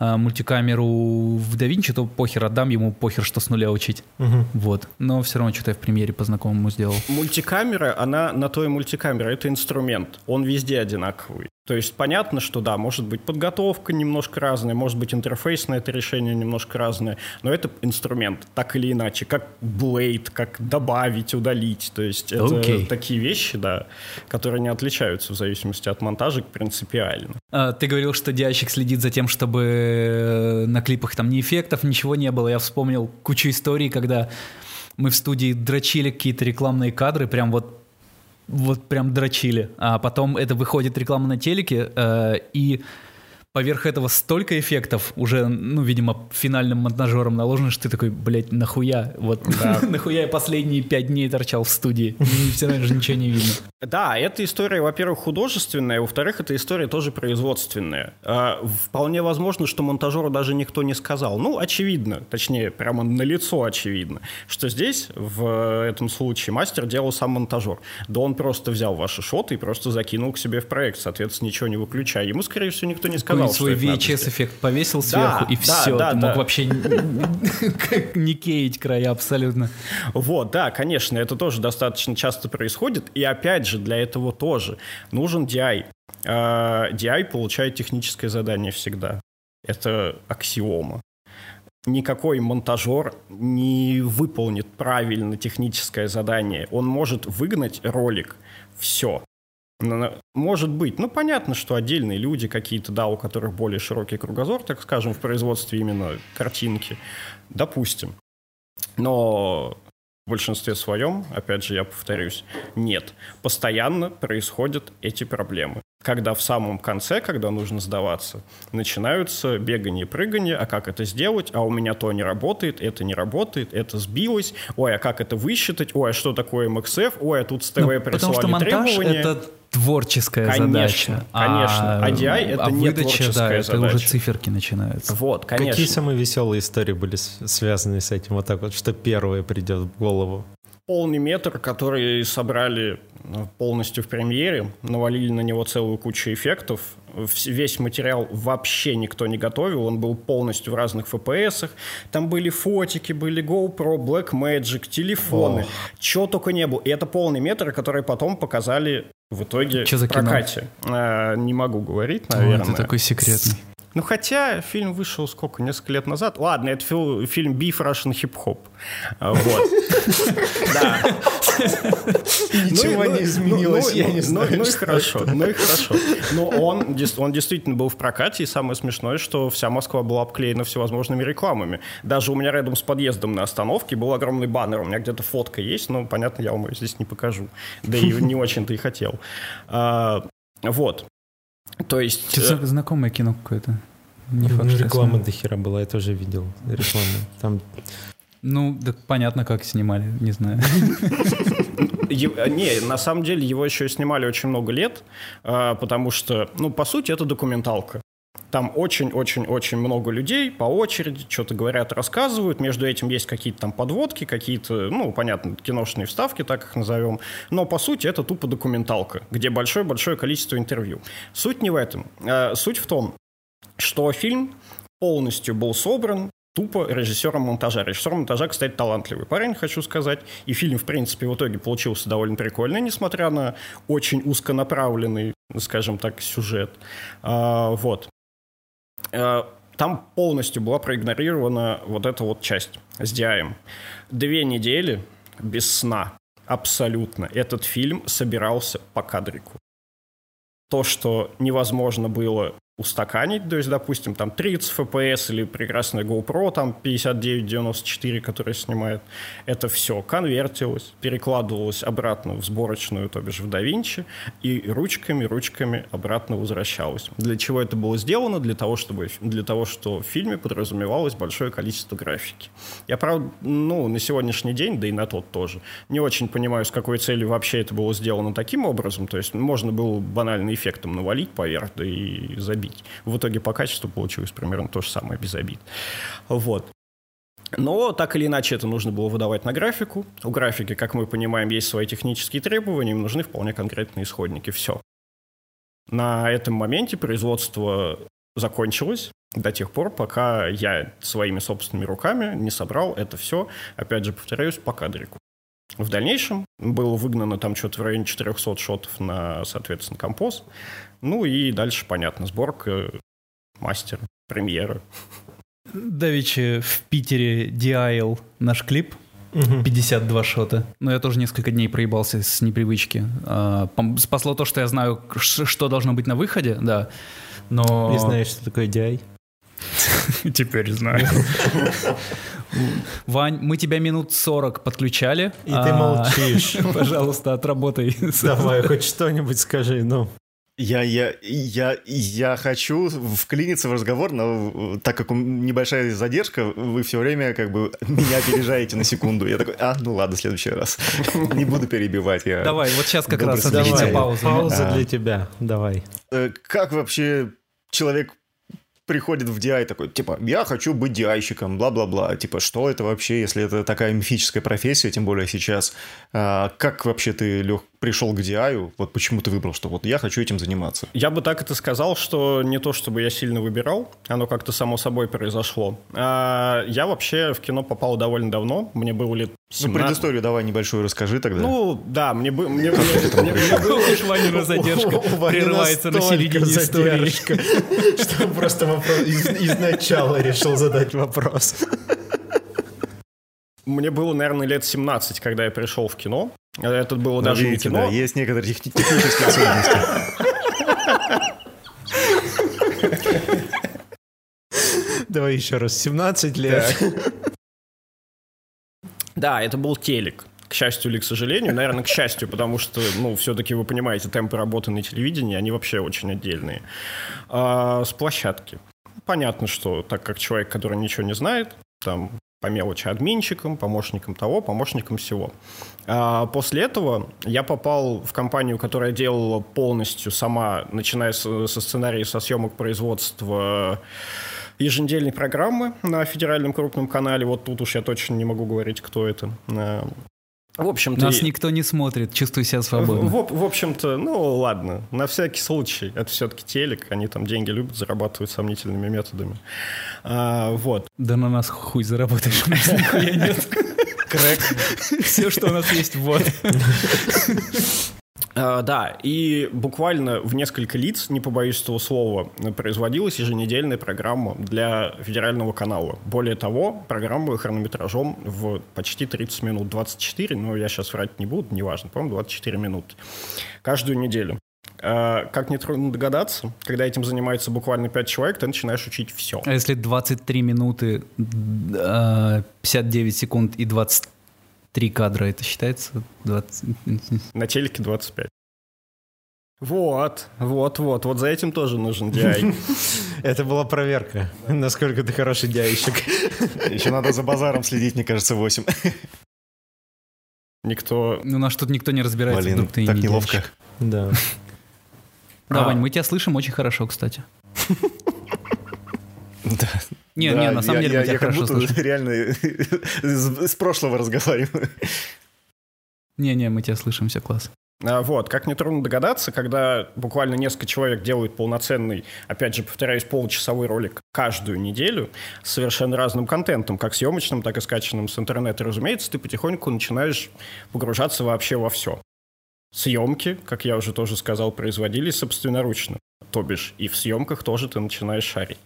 э, мультикамеру в DaVinci, то похер отдам ему, похер, что с нуля учить. Угу. Вот. Но все равно что-то я в примере по знакомому сделал. Мультикамера, она на то и мультикамера, это инструмент. Он везде одинаковый. То есть понятно, что да, может быть подготовка немножко разная, может быть интерфейс на это решение немножко разное, но это инструмент, так или иначе, как Blade, как добавить, удалить. То есть это okay. такие вещи, да, которые не отличаются в зависимости от монтажа принципиально. А, ты говорил, что диащик следит за тем, чтобы э, на клипах там ни эффектов, ничего не было. Я вспомнил кучу историй, когда мы в студии дрочили какие-то рекламные кадры, прям вот вот прям дрочили. А потом это выходит реклама на телеке, э, и поверх этого столько эффектов уже, ну, видимо, финальным монтажером наложено, что ты такой, блядь, нахуя? Вот да. нахуя я последние пять дней торчал в студии? Все равно же ничего не видно. Да, эта история, во-первых, художественная, во-вторых, эта история тоже производственная. А, вполне возможно, что монтажеру даже никто не сказал. Ну, очевидно, точнее, прямо на лицо очевидно, что здесь, в этом случае, мастер делал сам монтажер. Да он просто взял ваши шоты и просто закинул к себе в проект, соответственно, ничего не выключая. Ему, скорее всего, никто не сказал, какой свой VHS-эффект повесил сверху, да, и все. Да, ты да. мог вообще не кейть края абсолютно. Вот, да, конечно, это тоже достаточно часто происходит. И опять же, для этого тоже нужен DI. DI а, получает техническое задание всегда. Это аксиома никакой монтажер не выполнит правильно техническое задание. Он может выгнать ролик, все. Может быть. Ну, понятно, что отдельные люди какие-то, да, у которых более широкий кругозор, так скажем, в производстве именно картинки. Допустим. Но в большинстве своем, опять же, я повторюсь, нет. Постоянно происходят эти проблемы. Когда в самом конце, когда нужно сдаваться, начинаются бегание и прыгание, а как это сделать, а у меня то не работает, это не работает, это сбилось, ой, а как это высчитать, ой, а что такое MXF, ой, а тут с ТВ ну, прислали потому что монтаж требования. это творческая конечно, задача. Конечно, а ADI — это а не выдача, творческая да, задача. это уже циферки начинаются. Вот, конечно. Какие самые веселые истории были связаны с этим? Вот так вот, что первое придет в голову? полный метр, который собрали полностью в премьере, навалили на него целую кучу эффектов. Весь материал вообще никто не готовил, он был полностью в разных FPS. Там были фотики, были GoPro, Blackmagic, телефоны, чего только не было. И это полный метр, который потом показали в итоге Что за прокате. А, не могу говорить, наверное. О, это такой секретный. Ну, хотя фильм вышел сколько, несколько лет назад. Ладно, это фил, фильм Beef Russian Hip Hop. Вот. Да. Ничего Ну не ну, изменилось, ну, я ну, не ну, знаю. Ну и хорошо, ну и хорошо. Но он действительно был в прокате, и самое смешное, что вся Москва была обклеена всевозможными рекламами. Даже у меня рядом с подъездом на остановке был огромный баннер, у меня где-то фотка есть, но, понятно, я вам ее здесь не покажу. Да и не очень-то и хотел. А, Вот. То есть... э, Что-то знакомое кино какое-то. Не Ну, факт, я реклама до хера была, я тоже видел рекламу. Там Ну, да понятно, как снимали, не знаю. Е- Не, на самом деле его еще и снимали очень много лет, а, потому что, ну, по сути, это документалка. Там очень-очень-очень много людей по очереди что-то говорят, рассказывают. Между этим есть какие-то там подводки, какие-то, ну, понятно, киношные вставки, так их назовем. Но, по сути, это тупо документалка, где большое-большое количество интервью. Суть не в этом. А, Суть в том, что фильм полностью был собран тупо режиссером монтажа. Режиссер монтажа, кстати, талантливый парень, хочу сказать. И фильм, в принципе, в итоге получился довольно прикольный, несмотря на очень узконаправленный, скажем так, сюжет. А, вот. А, Там полностью была проигнорирована вот эта вот часть с DI. Две недели без сна. Абсолютно. Этот фильм собирался по кадрику то, что невозможно было устаканить, то есть, допустим, там 30 FPS или прекрасная GoPro, там 59-94, которая снимает, это все конвертилось, перекладывалось обратно в сборочную, то бишь в DaVinci, и ручками-ручками обратно возвращалось. Для чего это было сделано? Для того, чтобы, для того, что в фильме подразумевалось большое количество графики. Я, правда, ну, на сегодняшний день, да и на тот тоже, не очень понимаю, с какой целью вообще это было сделано таким образом. То есть можно было банально эффектом навалить поверх, да и забить. В итоге по качеству получилось примерно то же самое без обид. Вот. Но так или иначе это нужно было выдавать на графику. У графики, как мы понимаем, есть свои технические требования, им нужны вполне конкретные исходники. Все. На этом моменте производство закончилось до тех пор, пока я своими собственными руками не собрал это все, опять же, повторяюсь, по кадрику. В дальнейшем было выгнано там что-то в районе 400 шотов на, соответственно, композ. Ну и дальше, понятно, сборка, мастер, премьера. Давичи в Питере DIL наш клип. 52 шота. Но я тоже несколько дней проебался с непривычки. А, Спасло то, что я знаю, что должно быть на выходе, да. Но... не знаешь, что такое DI. Теперь знаю. Вань, мы тебя минут 40 подключали. И ты А, молчишь. Пожалуйста, отработай. Давай, хоть что-нибудь скажи, ну. Я, я, я, я хочу вклиниться в разговор, но так как небольшая задержка, вы все время как бы меня опережаете на секунду. Я такой, а, ну ладно, в следующий раз. Не буду перебивать. Я... Давай, вот сейчас как раз Давай. паузу. Пауза А. для тебя, давай. Э, Как вообще человек приходит в DI такой, типа, я хочу быть DI-щиком, бла-бла-бла. Типа, что это вообще, если это такая мифическая профессия, тем более сейчас? А, Как вообще ты, Лех, пришел к DI? Вот почему ты выбрал, что вот я хочу этим заниматься? Я бы так это сказал, что не то, чтобы я сильно выбирал, оно как-то само собой произошло. А, я вообще в кино попал довольно давно, мне было лет Ну, 17. предысторию давай небольшую расскажи тогда. Ну, да, мне, бы, мне, мне- мне- мне было Ванина задержка прерывается на середине истории. Что просто вопрос из- изначала решил задать вопрос. Мне было, наверное, лет 17, когда я пришел в кино. Это было Ну, даже видите, не кино. да, есть некоторые тех- технические особенности. Давай еще раз. 17 лет. Да, это был телек. К счастью или к сожалению, наверное, к счастью, потому что, ну, все-таки вы понимаете, темпы работы на телевидении, они вообще очень отдельные. А, с площадки. Понятно, что так как человек, который ничего не знает, там по мелочи админчиком, помощником того, помощником всего. А после этого я попал в компанию, которая делала полностью сама, начиная со сценария, со съемок производства еженедельной программы на федеральном крупном канале. Вот тут уж я точно не могу говорить, кто это. В общем-то... Нас никто не смотрит, чувствую себя свободно. В, в, в общем-то, ну ладно, на всякий случай. Это все-таки телек, они там деньги любят зарабатывать сомнительными методами. А, вот. Да на нас хуй заработаешь, у нас нихуя нет. Крэк. Все, что у нас есть, вот. Uh, да, и буквально в несколько лиц, не побоюсь этого слова, производилась еженедельная программа для федерального канала. Более того, программа хронометражом в почти 30 минут, 24, но я сейчас врать не буду, неважно, по-моему, 24 минуты. Каждую неделю. Uh, как нетрудно догадаться, когда этим занимается буквально 5 человек, ты начинаешь учить все. А если 23 минуты, 59 секунд и 20 Три кадра, это считается 20... На телеке 25. Вот, вот, вот. Вот за этим тоже нужен DI. Это была проверка, насколько ты хороший дяйщик. Еще надо за базаром следить, мне кажется, 8. Никто... Ну, наш тут никто не разбирается. Блин, ты так не неловко. Да. Да, А. Вань, мы тебя слышим очень хорошо, кстати. Да. Не, Да, не, на самом я- деле я- мы тебя я как хорошо будто слышим. реально из из прошлого разговариваю. Не, не, мы тебя слышим, все класс. А, Вот, как нетрудно догадаться, когда буквально несколько человек делают полноценный, опять же, повторяюсь, получасовой ролик каждую неделю с совершенно разным контентом, как съемочным, так и скачанным с интернета, разумеется, ты потихоньку начинаешь погружаться вообще во все. Съемки, как я уже тоже сказал, производились собственноручно. То бишь и в съемках тоже ты начинаешь шарить.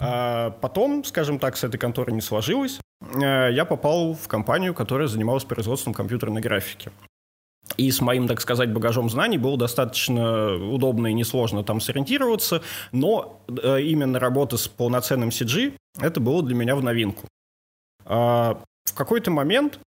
А потом, скажем так, с этой конторы не сложилось. Э, Я попал в компанию, которая занималась производством компьютерной графики. И с моим, так сказать, багажом знаний было достаточно удобно и несложно там сориентироваться, но э, именно работа с полноценным CG это было для меня в новинку. А, в какой-то момент,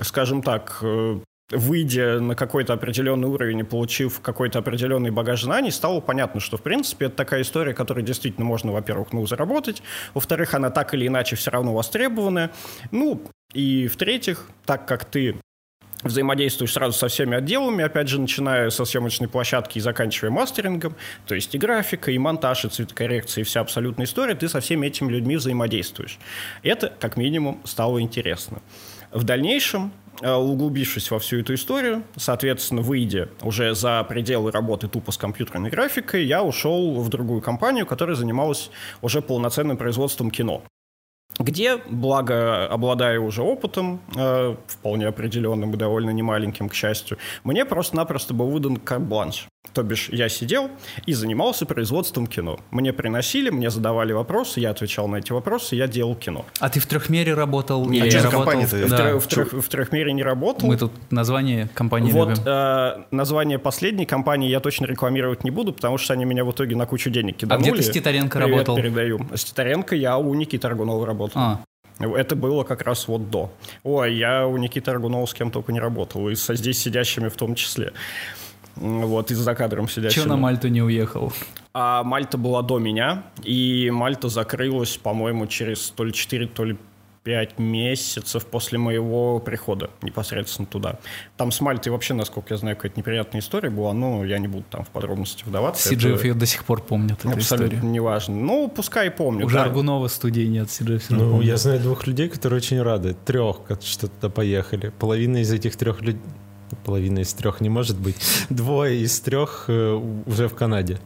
скажем так, э, выйдя на какой-то определенный уровень и получив какой-то определенный багаж знаний, стало понятно, что, в принципе, это такая история, которой действительно можно, во-первых, ну, заработать, во-вторых, она так или иначе все равно востребованная, ну, и в-третьих, так как ты взаимодействуешь сразу со всеми отделами, опять же, начиная со съемочной площадки и заканчивая мастерингом, то есть и графика, и монтаж, и цветокоррекция, и вся абсолютная история, ты со всеми этими людьми взаимодействуешь. Это, как минимум, стало интересно. В дальнейшем, углубившись во всю эту историю, соответственно, выйдя уже за пределы работы тупо с компьютерной графикой, я ушел в другую компанию, которая занималась уже полноценным производством кино где, благо обладая уже опытом, э, вполне определенным и довольно немаленьким, к счастью, мне просто-напросто был выдан карт-бланш. То бишь я сидел и занимался производством кино. Мне приносили, мне задавали вопросы, я отвечал на эти вопросы, я делал кино. А ты в трехмере работал? Не, а за работал в- В, Да. трех- в трех- в трехмере не работал. Мы тут название компании Вот любим. э, название последней компании я точно рекламировать не буду, потому что они меня в итоге на кучу денег киданули. А где ты с Титаренко Привет работал? передаю. С Титаренко я у Никиты Аргунова работал. А, Это было как раз вот до. Ой, я у Никиты Аргунова с кем только не работал, и со здесь сидящими в том числе. Вот, и за кадром сидящими. че на Мальту не уехал? А Мальта была до меня, и Мальта закрылась, по-моему, через то ли 4, то ли 5 месяцев после моего прихода непосредственно туда. Там с Мальтой вообще, насколько я знаю, какая-то неприятная история была, но я не буду там в подробности вдаваться. Это ее до сих пор помнит, эту абсолютно историю. неважно. Ну, пускай помню. Уже да. Аргунова студии нет, равно Ну, я знаю двух людей, которые очень рады. Трех, как- что туда поехали. Половина из этих трех людей... Половина из трех не может быть. Двое из трех э, уже в Канаде.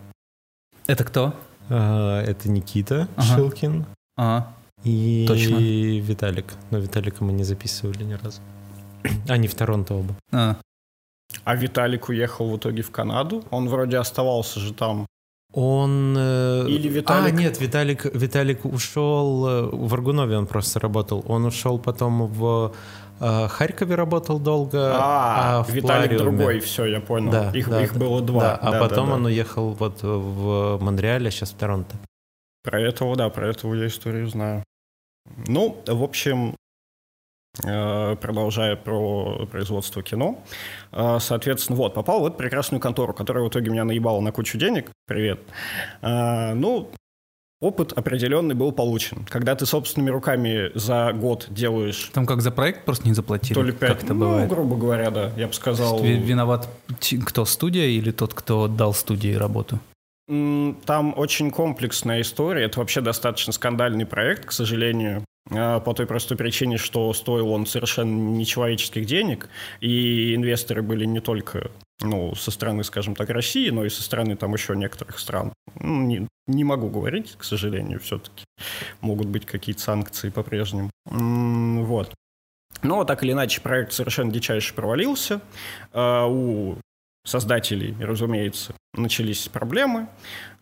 Это кто? А, Это Никита Ага. Шилкин А, и Точно. Виталик. Но Виталика мы не записывали ни разу. Они в Торонто оба. а. А Виталик уехал в итоге в Канаду. Он вроде оставался же там. Он... э, Или Виталик- А, нет, Виталик, Виталик ушел... э, В Аргунове он просто работал. Он ушел потом в э, Харькове работал долго, А, а в Виталик Плариуме- другой, все, я понял. Да, их, да, их да. было два. Да, а Да, потом да, да. он уехал вот в Монреале, сейчас в Торонто. Про этого, да, про этого я историю знаю. Ну, в общем, э, продолжая про производство кино, э, соответственно, вот, попал в эту прекрасную контору, которая в итоге меня наебала на кучу денег. Привет. Э, Ну, опыт определенный был получен. Когда ты собственными руками за год делаешь Там как за проект просто не заплатили? то ли пять, Как это ну, бывает? грубо говоря, да, я бы сказал... Ви- Виноват ти- кто, студия или тот, кто дал студии работу? Там очень комплексная история. Это вообще достаточно скандальный проект, к сожалению. А, по той простой причине, что стоил он совершенно нечеловеческих денег, и инвесторы были не только ну, со стороны, скажем так, России, но и со стороны там еще некоторых стран. Ну, не, не могу говорить, к сожалению, все-таки могут быть какие-то санкции по-прежнему. Вот. Но так или иначе проект совершенно дичайше провалился. А, у создателей, разумеется, начались проблемы.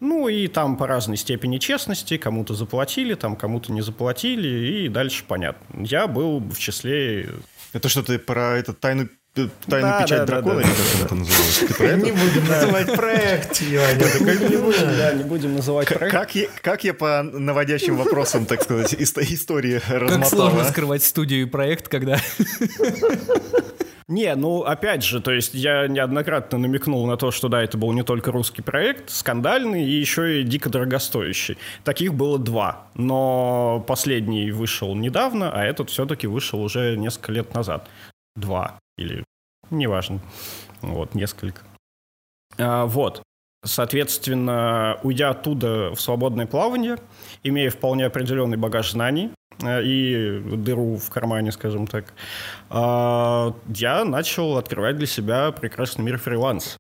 Ну и там по разной степени честности, кому-то заплатили, там кому-то не заплатили, и дальше понятно. Я был в числе... Это что ты про эту тайну Тайную да, печать да, дракона, да, да. или как это называлось? Не будем называть проект, Не будем называть проект. Как я по наводящим вопросам, так сказать, истории размотал? Как сложно скрывать студию и проект, когда... Не, ну, опять же, то есть я неоднократно намекнул на то, что да, это был не только русский проект, скандальный и еще и дико дорогостоящий. Таких было два, но последний вышел недавно, а этот все-таки вышел уже несколько лет назад. Два или неважно, вот, несколько. А, вот, соответственно, уйдя оттуда в свободное плавание, имея вполне определенный багаж знаний, Э, и дыру в кармане, скажем так, а, я начал открывать для себя прекрасный мир фриланс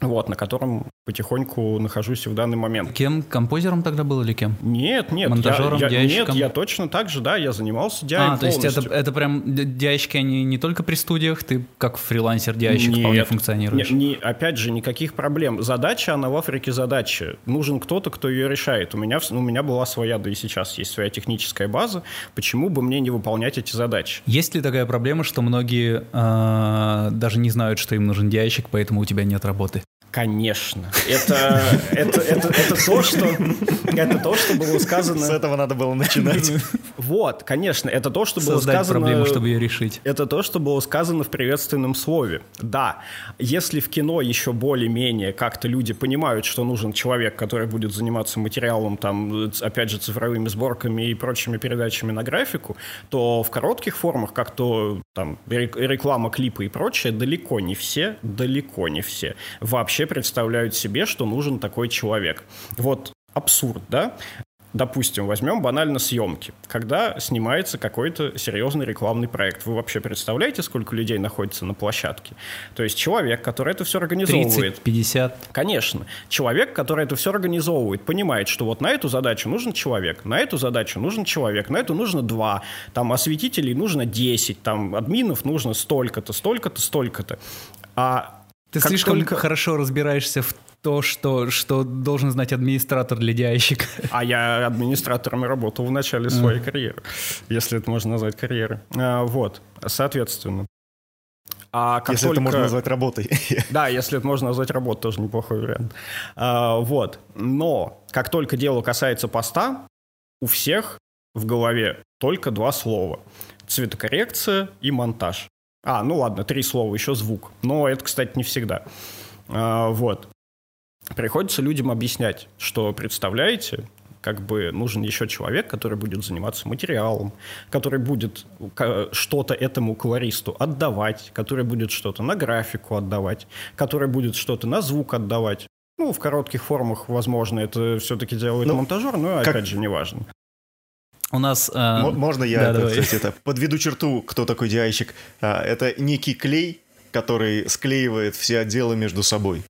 вот, на котором потихоньку нахожусь в данный момент. Кем? Композером тогда был или кем? Нет, нет. Монтажером, я, я, Нет, я точно так же, да, я занимался DI А, то есть это, это прям диайщики, они не только при студиях, ты как фрилансер диайщик вполне функционируешь? Нет, не, опять же, никаких проблем. Задача, она в Африке задача. Нужен кто-то, кто ее решает. У меня, у меня была своя, да и сейчас есть своя техническая база. Почему бы мне не выполнять эти задачи? Есть ли такая проблема, что многие э, даже не знают, что им нужен диайщик, поэтому у тебя нет работы? Конечно. Это, это, это, это, то, что, это то, что было сказано... С этого надо было начинать. Вот, конечно, это то, что было Создать сказано... проблему, чтобы ее решить. Это то, что было сказано в приветственном слове. Да, если в кино еще более-менее как-то люди понимают, что нужен человек, который будет заниматься материалом, там, опять же, цифровыми сборками и прочими передачами на графику, то в коротких формах, как то там реклама, клипы и прочее, далеко не все, далеко не все вообще вообще представляют себе, что нужен такой человек. Вот абсурд, да? Допустим, возьмем банально съемки. Когда снимается какой-то серьезный рекламный проект, вы вообще представляете, сколько людей находится на площадке? То есть человек, который это все организовывает. 30, 50. Конечно. Человек, который это все организовывает, понимает, что вот на эту задачу нужен человек, на эту задачу нужен человек, на эту нужно два, там осветителей нужно 10, там админов нужно столько-то, столько-то, столько-то. А ты как слишком только... хорошо разбираешься в то, что, что должен знать администратор для диайщика. А я администратором работал в начале своей mm. карьеры, если это можно назвать карьерой. А, вот, соответственно. А как если только... это можно назвать работой. Да, если это можно назвать работой, тоже неплохой вариант. А, вот. Но как только дело касается поста, у всех в голове только два слова. Цветокоррекция и монтаж. А, ну ладно, три слова, еще звук. Но это, кстати, не всегда. А, вот. Приходится людям объяснять, что, представляете, как бы нужен еще человек, который будет заниматься материалом, который будет что-то этому колористу отдавать, который будет что-то на графику отдавать, который будет что-то на звук отдавать. Ну, в коротких формах, возможно, это все-таки делает ну, монтажер, но, как... опять же, неважно. У нас... Э... Можно я, да, это, кстати, это подведу черту, кто такой диайщик? А, это некий клей, который склеивает все отделы между собой.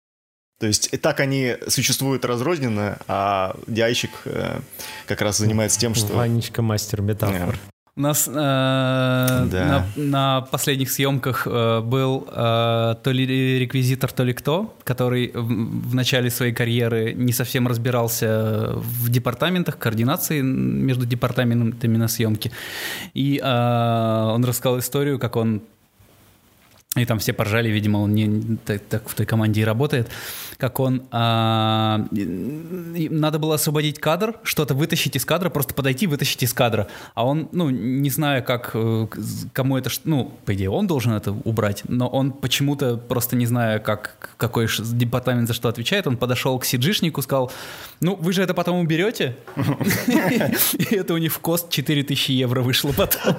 То есть и так они существуют разрозненно, а диайщик э, как раз занимается тем, что... Ванечка мастер метафор. У нас э, да. на, на последних съемках э, был э, то ли реквизитор, то ли кто, который в, в начале своей карьеры не совсем разбирался в департаментах, координации между департаментами на съемке. И э, он рассказал историю, как он и там все поржали, видимо, он не так, так в той команде и работает, как он... А, надо было освободить кадр, что-то вытащить из кадра, просто подойти, вытащить из кадра. А он, ну, не зная, как, э, кому это... Ну, по идее, он должен это убрать, но он почему-то, просто не зная, как, какой департамент за что отвечает, он подошел к сиджишнику, сказал, ну, вы же это потом уберете? И это у них в кост 4000 евро вышло потом.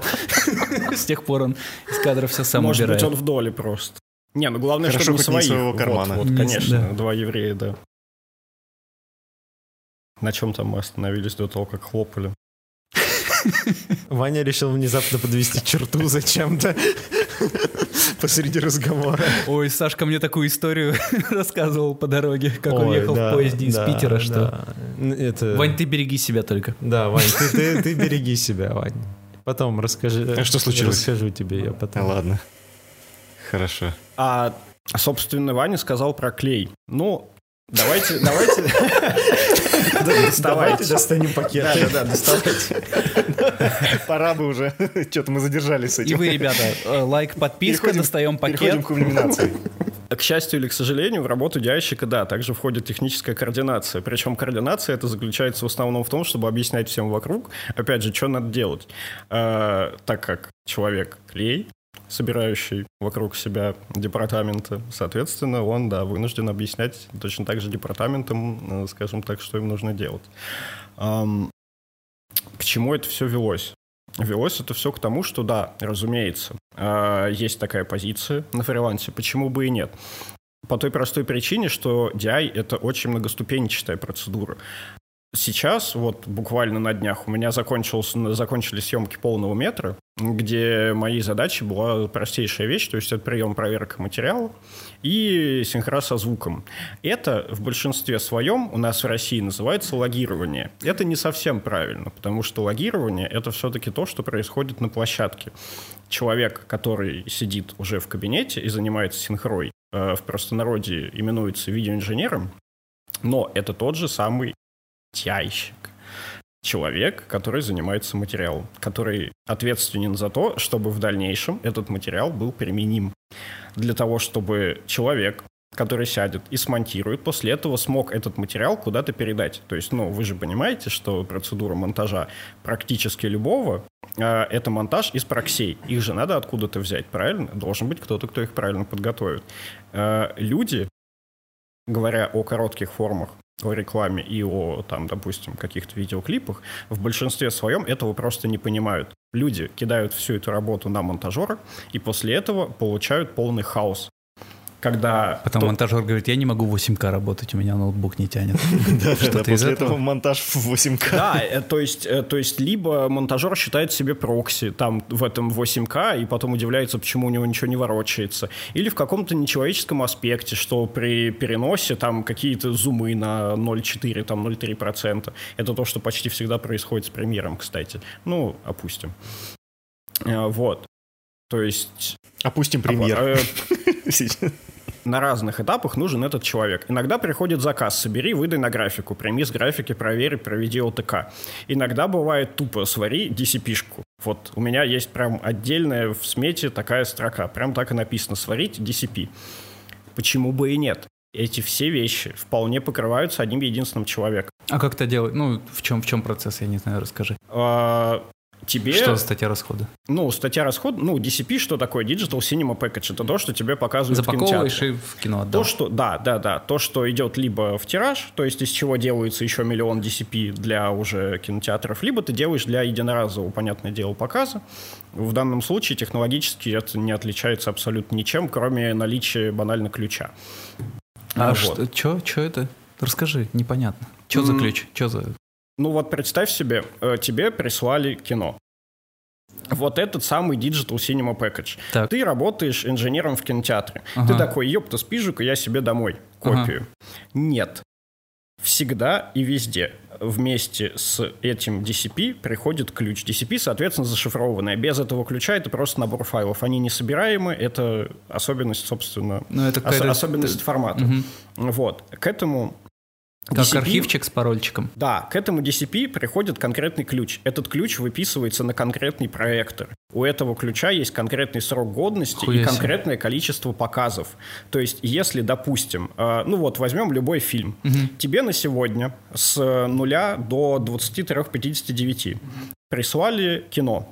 С тех пор он из кадра все сам убирает. Может быть, он в доли просто. Не, ну главное, Хорошо, чтобы не своих. своего кармана. Вот, вот конечно, да. два еврея, да. На чем там мы остановились до того, как хлопали? Ваня решил внезапно подвести черту зачем-то посреди разговора. Ой, Сашка мне такую историю рассказывал по дороге, как Ой, он ехал да, в поезде из да, Питера, что... да. Это... Вань, ты береги себя только. Да, Вань, ты, ты, ты береги себя, Вань. Потом расскажи. А что случилось? Расскажу тебе я потом. Ладно. Хорошо. А, собственно, Ваня сказал про клей. Ну, давайте, давайте... Давайте достанем пакет. Да-да-да, доставайте. Пора бы уже. Что-то мы задержались с И этим. вы, ребята, э, лайк, подписка, Переходим- достаем Переходим пакет. к кульминации. К счастью или к сожалению, в работу диайщика, да, также входит техническая координация. Причем координация это заключается в основном в том, чтобы объяснять всем вокруг, опять же, что надо делать. Э, так как человек клей, собирающий вокруг себя департаменты, соответственно, он, да, вынужден объяснять точно так же департаментам, э, скажем так, что им нужно делать. К чему это все велось? Велось это все к тому, что да, разумеется, э, есть такая позиция на фрилансе, почему бы и нет. По той простой причине, что DI — это очень многоступенчатая процедура. Сейчас, вот буквально на днях, у меня закончился, закончились съемки полного метра, где моей задачей была простейшая вещь, то есть это прием проверка материала и синхрон со звуком. Это в большинстве своем у нас в России называется логирование. Это не совсем правильно, потому что логирование — это все-таки то, что происходит на площадке. Человек, который сидит уже в кабинете и занимается синхрой, э, в простонародье именуется видеоинженером, но это тот же самый тяйщик. Человек, который занимается материалом, который ответственен за то, чтобы в дальнейшем этот материал был применим. Для того, чтобы человек, который сядет и смонтирует, после этого смог этот материал куда-то передать. То есть, ну, вы же понимаете, что процедура монтажа практически любого э, это монтаж из проксей. Их же надо откуда-то взять, правильно? Должен быть кто-то, кто их правильно подготовит. Э, люди, говоря о коротких формах, о рекламе и о, там, допустим, каких-то видеоклипах, в большинстве своем этого просто не понимают. Люди кидают всю эту работу на монтажера, и после этого получают полный хаос. Когда Потом тот- монтажер говорит, я не могу 8К работать, у меня ноутбук не тянет. Да, после этого? этого монтаж в 8К. Да, э, то есть, э, то есть либо монтажер считает себе прокси там в этом 8К и потом удивляется, почему у него ничего не ворочается. Или в каком-то нечеловеческом аспекте, что при переносе там какие-то зумы на 0,4, там 0,3%. Это то, что почти всегда происходит с премьером, кстати. Ну, опустим. Э, Вот. То есть... Опустим премьер. э, на разных этапах нужен этот человек. Иногда приходит заказ, собери, выдай на графику, прими с графики, проверь, проведи ОТК. Иногда бывает тупо, свари DCP-шку. Вот у меня есть прям отдельная в смете такая строка, прям так и написано, сварить DCP. Почему бы и нет? Эти все вещи вполне покрываются одним единственным человеком. А как это делать? Ну, в чем, в чем процесс, я не знаю, расскажи. А, тебе... Что за статья расхода? Ну, статья расход, ну, DCP, что такое? Digital Cinema Package. Это то, что тебе показывают в Запаковываешь кинотеатре. и в кино отдал. То, что, да, да, да, то, что идет либо в тираж, то есть из чего делается еще миллион DCP для уже кинотеатров, либо ты делаешь для единоразового, понятное дело, показа. В данном случае технологически это не отличается абсолютно ничем, кроме наличия банально ключа. А Ну что, чё, чё это? Расскажи, непонятно. Что за ключ? Что за... Ну вот представь себе, э, тебе прислали кино. Вот этот самый Digital Cinema Package. Так. Ты работаешь инженером в кинотеатре. Ага. Ты такой, ёпта, спижу-ка я себе домой копию. Нет. Всегда и везде вместе с этим DCP приходит ключ. DCP, соответственно, зашифрованный. Без этого ключа это просто набор файлов. Они не собираемы, это особенность, собственно, Ну, это ос- особенность формата. Мгм. Вот. К этому Как DCP архивчик с парольчиком. да, к этому DCP приходит конкретный ключ. Этот ключ выписывается на конкретный проектор. У этого ключа есть конкретный срок годности Хуя и себе. конкретное количество показов. То есть, если, допустим, э, ну вот возьмем любой фильм, тебе на сегодня с нуля до 23-59 прислали кино.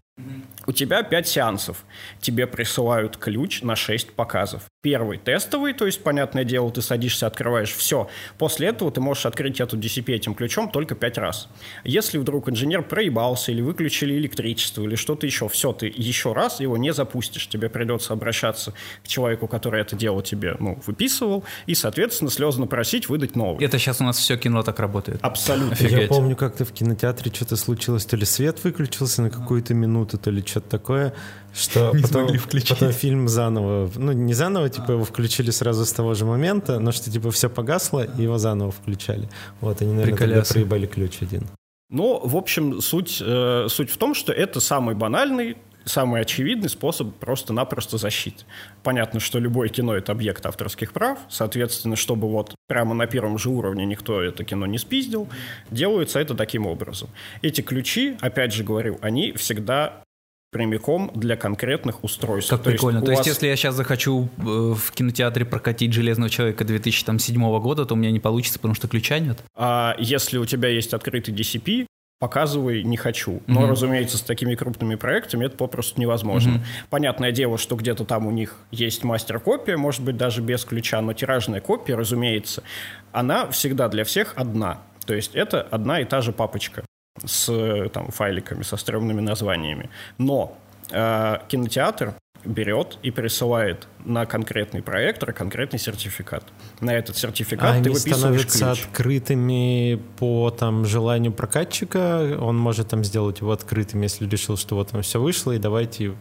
У тебя 5 сеансов. Тебе присылают ключ на 6 показов. Первый тестовый, то есть, понятное дело, ты садишься, открываешь все. После этого ты можешь открыть эту DCP этим ключом только пять раз. Если вдруг инженер проебался или выключили электричество или что-то еще, все, ты еще раз его не запустишь. Тебе придется обращаться к человеку, который это дело тебе ну, выписывал, и, соответственно, слезно просить выдать новый. Это сейчас у нас все кино так работает. Абсолютно. Я помню, как-то в кинотеатре что-то случилось, то ли свет выключился на какую-то минуту, то ли что-то такое, что Не потом, смогли включить. потом фильм заново, ну не заново, типа его включили сразу с того же момента, но что типа все погасло, и его заново включали. Вот, они, наверное, тогда Приколясы. проебали ключ один. Но, в общем, суть, э, суть в том, что это самый банальный, самый очевидный способ просто-напросто защиты. Понятно, что любое кино — это объект авторских прав, соответственно, чтобы вот прямо на первом же уровне никто это кино не спиздил, делается это таким образом. Эти ключи, опять же говорю, они всегда прямиком для конкретных устройств. Как прикольно. у То есть, вас- если я сейчас захочу э, в кинотеатре прокатить Железного человека 2007 года, то у меня не получится, потому что ключа нет. А если у тебя есть открытый DCP, показывай не хочу. Но, Мгм. разумеется, с такими крупными проектами это попросту невозможно. Мгм. Понятное дело, что где-то там у них есть мастер-копия, может быть, даже без ключа, но тиражная копия, разумеется, она всегда для всех одна. То есть это одна и та же папочка с э, там, файликами, со стрёмными названиями. Но э, кинотеатр берет и присылает на конкретный проектор конкретный сертификат. На этот сертификат А ты выписываешь становятся ключ. открытыми по там желанию прокатчика, он может там сделать его открытым, если решил, что вот там все вышло, и давайте...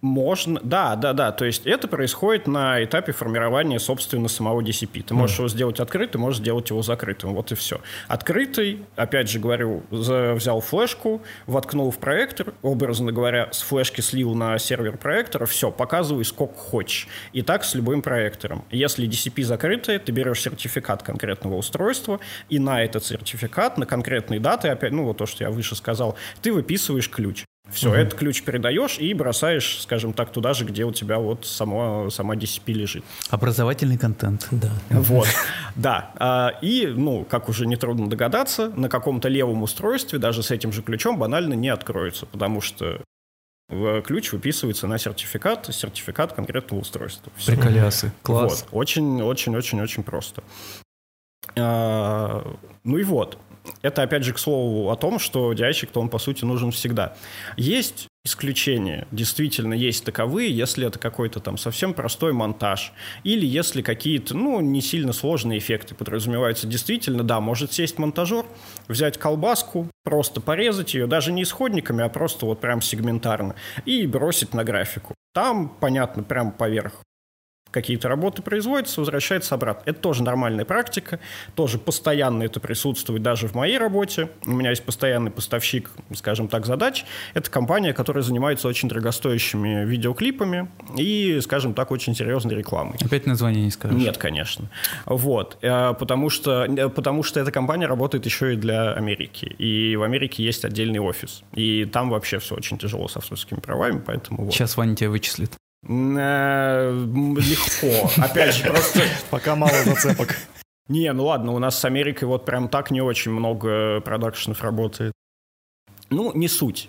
Можно, да, да, да. То есть это происходит на этапе формирования, собственно, самого DCP. Ты можешь его сделать открытым, можешь сделать его закрытым. Вот и все. Открытый, опять же говорю, взял флешку, воткнул в проектор, образно говоря, с флешки слил на сервер проектора, все, показывай сколько хочешь. И так с любым проектором. Если DCP закрытый, ты берешь сертификат конкретного устройства, и на этот сертификат, на конкретные даты, опять, ну вот то, что я выше сказал, ты выписываешь ключ. Все, этот ключ передаешь и бросаешь, скажем так, туда же, где у тебя вот само, сама DCP лежит. Образовательный контент. Да. Вот, да. А, И, ну, как уже нетрудно догадаться, на каком-то левом устройстве даже с этим же ключом банально не откроется, потому что ключ выписывается на сертификат, сертификат конкретного устройства. Всё. Приколясы. Класс. Вот. Очень, очень, очень, очень просто. А, ну и вот. Это опять же к слову о том, что DI-щик-то он по сути нужен всегда. Есть исключения, действительно есть таковые, если это какой-то там совсем простой монтаж, или если какие-то, ну, не сильно сложные эффекты подразумеваются. Действительно, да, может сесть монтажер, взять колбаску, просто порезать ее, даже не исходниками, а просто вот прям сегментарно, и бросить на графику. Там, понятно, прям поверх какие-то работы производятся, возвращается обратно. Это тоже нормальная практика, тоже постоянно это присутствует даже в моей работе. У меня есть постоянный поставщик, скажем так, задач. Это компания, которая занимается очень дорогостоящими видеоклипами и, скажем так, очень серьезной рекламой. Опять название не скажешь. Нет, конечно. Вот. Э, Потому что, э, потому что эта компания работает еще и для Америки. И в Америке есть отдельный офис. И там вообще все очень тяжело с авторскими правами, поэтому вот. Сейчас Ваня тебя вычислит. Э, Легко. Опять же, просто... Пока мало зацепок. Не, ну ладно, у нас с Америкой вот прям так не очень много продакшенов работает. Ну, не суть.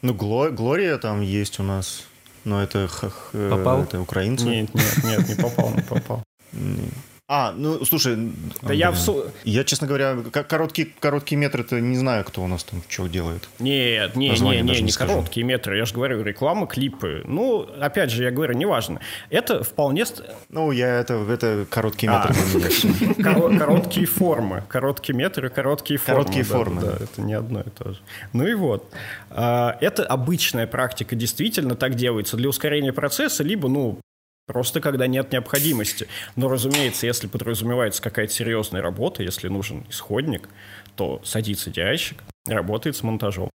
Ну, Гло- Глория там есть у нас. Но это, Попал? это украинцы. Нет, нет, нет, не попал, не попал. А, ну, слушай, Да я в... я, честно говоря, к- короткий, короткий метр, это не знаю, кто у нас там что делает. Нет, не, не, Название не, не, не скажу. короткие метры. Я же говорю, реклама, клипы. Ну, опять же, я говорю, неважно. Это вполне Ну, я это, это короткий А. метр для меня. всё. коро- короткие формы. Короткие метры, короткие формы. Короткие формы, Да, да. это не одно и то же. Ну и вот. А, Это обычная практика, действительно так делается для ускорения процесса, либо, ну, Просто когда нет необходимости. Но, разумеется, если подразумевается какая-то серьезная работа, если нужен исходник, то садится DI-щик, работает с монтажом.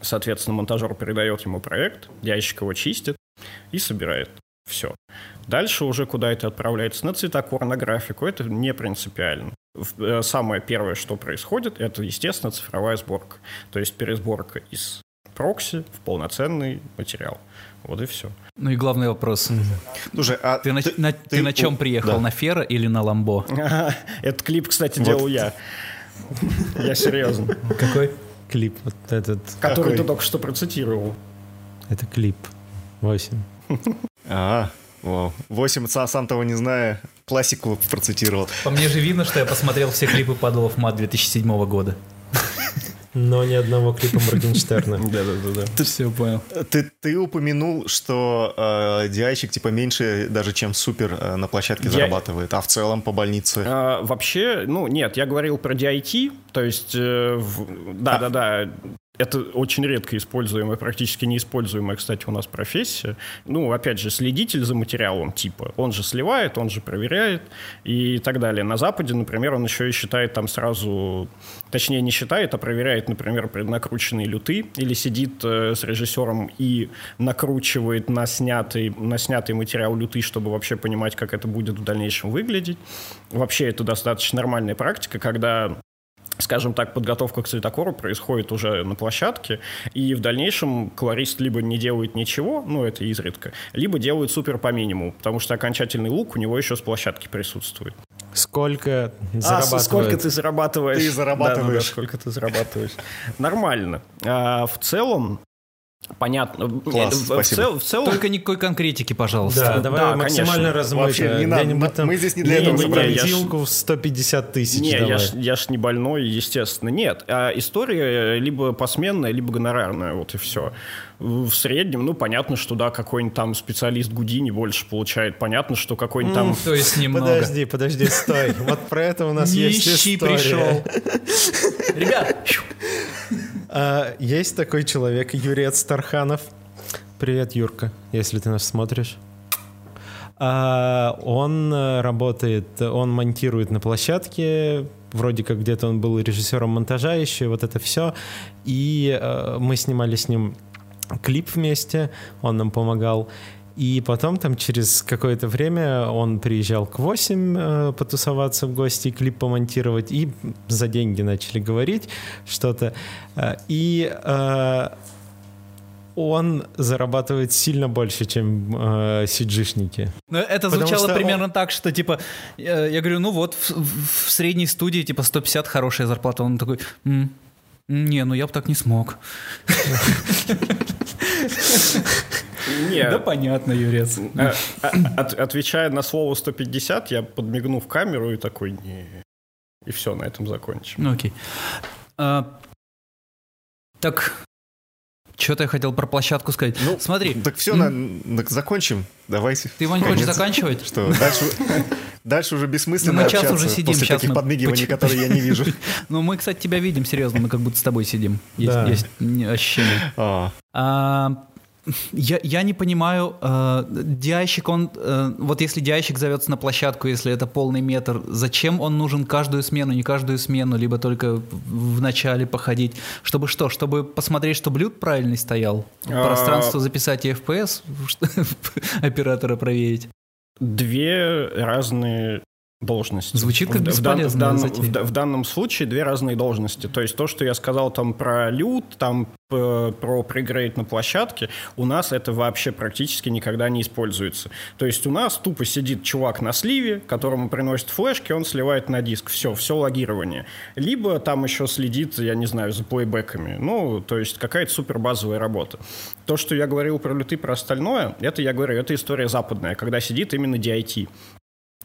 Соответственно, монтажер передает ему проект, DI-щик его чистит и собирает. Все. Дальше уже куда это отправляется, на цветокор, на графику, это не принципиально. Э, Самое первое, что происходит, это, естественно, цифровая сборка. То есть пересборка из прокси в полноценный материал. Вот и все. Ну и главный вопрос. Слушай, а Ты, на, на- ты на чем приехал? да. На Фера или на Ламбо? Этот клип, кстати, Вот. делал я. Я серьезно. Какой? Клип вот этот, Который Какой? ты только что процитировал. это клип 8. А, Вау. 8, сам того не зная, классику процитировал. По мне же видно, что я посмотрел все клипы Падалов Мат 2007 года. Но ни одного клипа Моргенштерна. Да-да-да. Ты все понял. Ты, ты упомянул, что э, DI-щик типа меньше даже, чем супер э, на площадке Я- зарабатывает, а в целом по больнице... А, вообще, ну нет, я говорил про DIT, то есть, э, в- да-да-да, это очень редко используемая, практически неиспользуемая, кстати, у нас профессия. Ну, опять же, следитель за материалом типа. Он же сливает, он же проверяет и так далее. На Западе, например, он еще и считает там сразу... Точнее, не считает, а проверяет, например, преднакрученные люты или сидит э, с режиссером и накручивает на снятый, на снятый материал люты, чтобы вообще понимать, как это будет в дальнейшем выглядеть. Вообще это достаточно нормальная практика, когда скажем так, подготовка к цветокору происходит уже на площадке, и в дальнейшем колорист либо не делает ничего, ну, это изредка, либо делает супер по минимуму, потому что окончательный лук у него еще с площадки присутствует. Сколько А, зарабатывает? сколько ты зарабатываешь? Ты зарабатываешь. Да, да, да, сколько ты зарабатываешь. Нормально. А, в целом, понятно. Класс, в, в спасибо. цел- в целом, Только никакой конкретики, пожалуйста. Да, давай Да, максимально размыто. Вообще, не надо, там мы здесь не для этого где-нибудь собрались. картинку в 150 тысяч Не, давай. я ж, я ж не больной, естественно. Нет, а история либо посменная, либо гонорарная, вот и все. В среднем, ну, понятно, что, да, какой-нибудь там специалист Гудини больше получает. Понятно, что какой-нибудь там... То есть немного. Подожди, подожди, стой. Вот про это у нас есть история. пришел. Ребят, А, Есть такой человек, Юрец Тарханов. Привет, Юрка, если ты нас смотришь. А, Он э, работает, он монтирует на площадке, вроде как где-то он был режиссером монтажа еще, и вот это все. И э, мы снимали с ним клип вместе, он нам помогал. И потом там через какое-то время он приезжал к 8 э, потусоваться в гости, клип помонтировать, и за деньги начали говорить что-то. Э, И э, он зарабатывает сильно больше, чем э, сиджишники. Ну, это Потому звучало примерно так, что типа, э, я говорю, ну вот в, в- средней студии типа 150 хорошая зарплата. Он такой, «М, не, ну я бы так не смог. Да понятно, Юрец. а, а, от- отвечая на слово 150, я подмигну в камеру и такой, не... И все, на этом закончим. Ну окей. А, так, что-то я хотел про площадку сказать. Ну, Смотри, Так все, закончим. Давайте. ты его не хочешь заканчивать? Что, дальше, дальше уже бессмысленно Ну, мы час уже сидим, после щас таких мы подмигиваний, поч- которые я не вижу. Ну, мы, кстати, тебя видим, серьезно, мы как будто с тобой сидим. Есть, Да. есть ощущение. А, А, я, я не понимаю, э, диайщик, он, э, вот если диайщик зовется на площадку, если это полный метр, зачем он нужен каждую смену, не каждую смену, либо только в начале походить? Чтобы что? Чтобы посмотреть, что блюд правильный стоял? А. Пространство записать и FPS оператора проверить? Две разные должности. Звучит как В- в дан- бесполезная в, данном, затея. в в данном случае две разные должности. То есть то, что я сказал там про лют, там п- про пригрейд на площадке, у нас это вообще практически никогда не используется. То есть у нас тупо сидит чувак на сливе, которому приносят флешки, он сливает на диск. Все, все логирование. Либо там еще следит, я не знаю, за плейбеками. Ну, то есть какая-то супер базовая работа. То, что я говорил про люты, про остальное, это, я говорю, это история западная, когда сидит именно DIT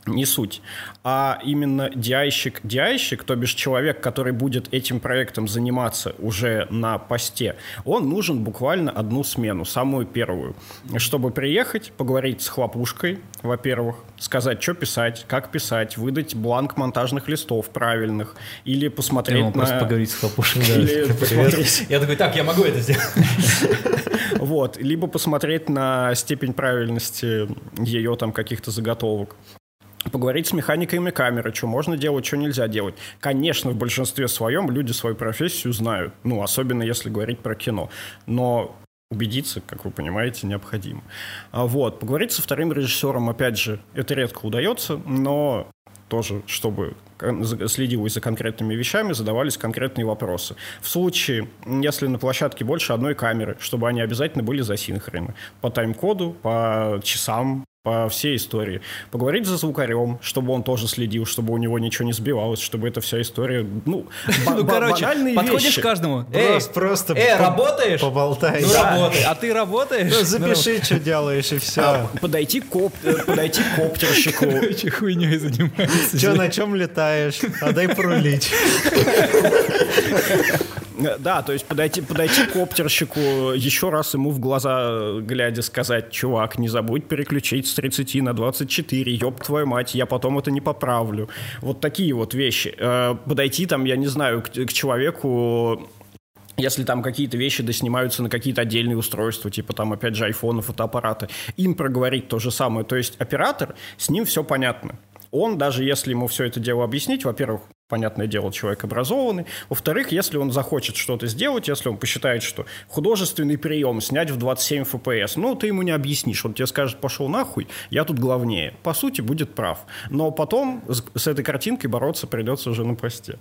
не суть, а именно диайщик, диайщик, то бишь человек, который будет этим проектом заниматься уже на посте, он нужен буквально одну смену, самую первую, чтобы приехать, поговорить с хлопушкой, во-первых, сказать, что писать, как писать, выдать бланк монтажных листов правильных, или посмотреть просто на... поговорить с хлопушкой. Посмотреть Я такой, так, я могу это сделать. Вот, либо посмотреть на степень правильности ее там каких-то заготовок. Поговорить с механиками камеры, что можно делать, что нельзя делать. Конечно, в большинстве своем люди свою профессию знают, ну, особенно если говорить про кино. Но убедиться, как вы понимаете, необходимо. А Вот, поговорить со вторым режиссером, опять же, это редко удается, но тоже, чтобы следилось за конкретными вещами, задавались конкретные вопросы. В случае, если на площадке больше одной камеры, чтобы они обязательно были засинхрены. По тайм-коду, по часам, по всей истории. Поговорить за звукарем, чтобы он тоже следил, чтобы у него ничего не сбивалось, чтобы эта вся история, ну, ну короче, банальные подходишь вещи. к каждому. Просто, просто э, работаешь? Поболтай. Ну, работай. А ты работаешь? Ну, запиши, что делаешь, и все. А, подойти к коп- э, подойти к коптерщику. Короче, хуйней занимаешься. Че, на чем летаешь? А дай порулить. Э, Да, то есть подойти, подойти к коптерщику, еще раз ему в глаза глядя сказать, чувак, не забудь переключить с 30 на 24, ёб твою мать, я потом это не поправлю. Вот такие вот вещи. Э, Подойти там, я не знаю, к, к человеку, если там какие-то вещи доснимаются на какие-то отдельные устройства, типа там, опять же, айфоны, фотоаппараты, им проговорить то же самое. То есть оператор, с ним все понятно. Он, даже если ему все это дело объяснить, во-первых, понятное дело, человек образованный. Во-вторых, если он захочет что-то сделать, если он посчитает, что художественный прием снять в 27 FPS, ну, ты ему не объяснишь. Он тебе скажет, пошел нахуй, я тут главнее. По сути, будет прав. Но потом с, этой картинкой бороться придется уже на посте.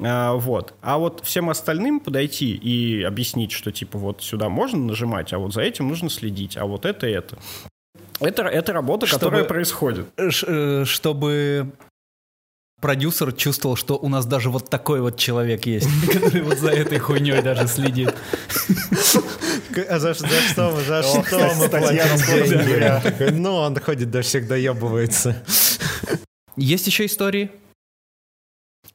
А, вот. А вот всем остальным подойти и объяснить, что, типа, вот сюда можно нажимать, а вот за этим нужно следить, а вот это и это. Это, это работа, Чтобы- которая происходит. Э, Чтобы продюсер чувствовал, что у нас даже вот такой вот человек есть, который вот за этой хуйней даже следит. А за, за что мы, за что мы платим Ну, он ходит, да всех доебывается. Есть еще истории?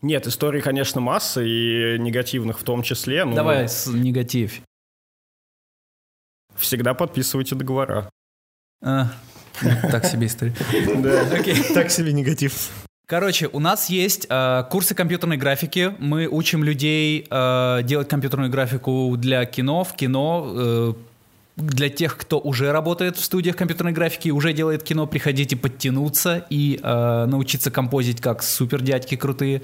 Нет, историй, конечно, масса, и негативных в том числе. но Давай с негатив. Всегда подписывайте договора. А, так себе история. Окей. Так себе негатив. Короче, у нас есть э, курсы компьютерной графики. Мы учим людей э, делать компьютерную графику для кино, в кино. э, для тех, кто уже работает в студиях компьютерной графики, уже делает кино, приходите подтянуться и э, научиться композить как супер дядьки крутые.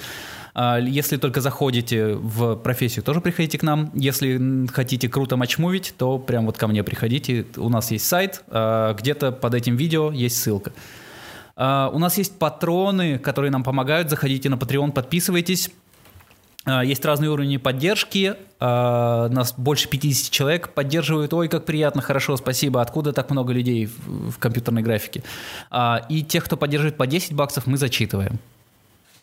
А, Если только заходите в профессию, тоже приходите к нам. Если хотите круто матчмувить, то прям вот ко мне приходите. У нас есть сайт, э, где-то под этим видео есть ссылка. А, У нас есть патроны, которые нам помогают. Заходите на Patreon, подписывайтесь. А, Есть разные уровни поддержки. А, Нас больше 50 человек поддерживают. Ой, как приятно, хорошо, спасибо. Откуда так много людей в, компьютерной графике? И тех, кто поддерживает по 10 баксов, мы зачитываем.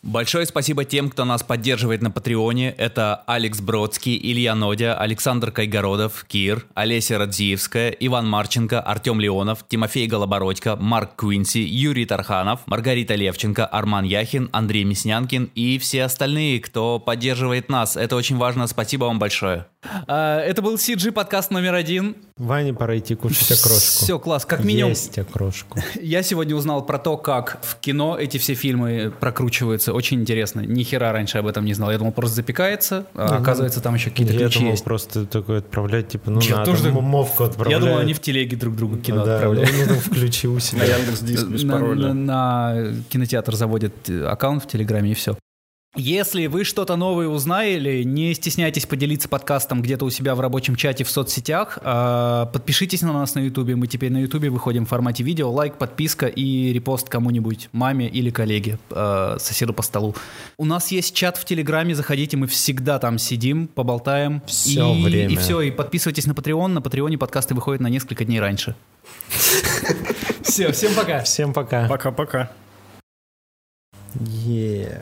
Большое спасибо тем, кто нас поддерживает на Патреоне. Это Алекс Бродский, Илья Нодя, Александр Кайгородов, Кир, Олеся Радзиевская, Иван Марченко, Артем Леонов, Тимофей Голобородько, Марк Куинси, Юрий Тарханов, Маргарита Левченко, Арман Яхин, Андрей Мяснянкин и все остальные, кто поддерживает нас. Это очень важно. Спасибо вам большое. Это был CG подкаст номер один. Ване пора идти кушать окрошку. Все, класс. Как минимум, Есть окрошку. я сегодня узнал про то, как в кино эти все фильмы прокручиваются. Очень интересно. Ни хера раньше об этом не знал. Я думал, просто запекается, а оказывается, там еще какие-то Я ключи думал есть. просто такое отправлять, типа, ну Я надо, тоже мовку Я отправляют. думал, они в телеге друг другу кино Да, отправляют. ну, ну, включи у На себя. Яндекс.Диск без на, пароля. на- на кинотеатр заводят э, аккаунт в Телеграме и все. Если вы что-то новое узнали, не стесняйтесь поделиться подкастом где-то у себя в рабочем чате в соцсетях. А, Подпишитесь на нас на Ютубе. Мы теперь на Ютубе выходим в формате видео. Лайк, подписка и репост кому-нибудь, маме или коллеге, э, соседу по столу. У нас есть чат в Телеграме. Заходите, мы всегда там сидим, поболтаем. Всё и, время. И все, и подписывайтесь на Patreon. На Патреоне подкасты выходят на несколько дней раньше. Все, всем пока. Всем пока. Пока-пока. Yeah.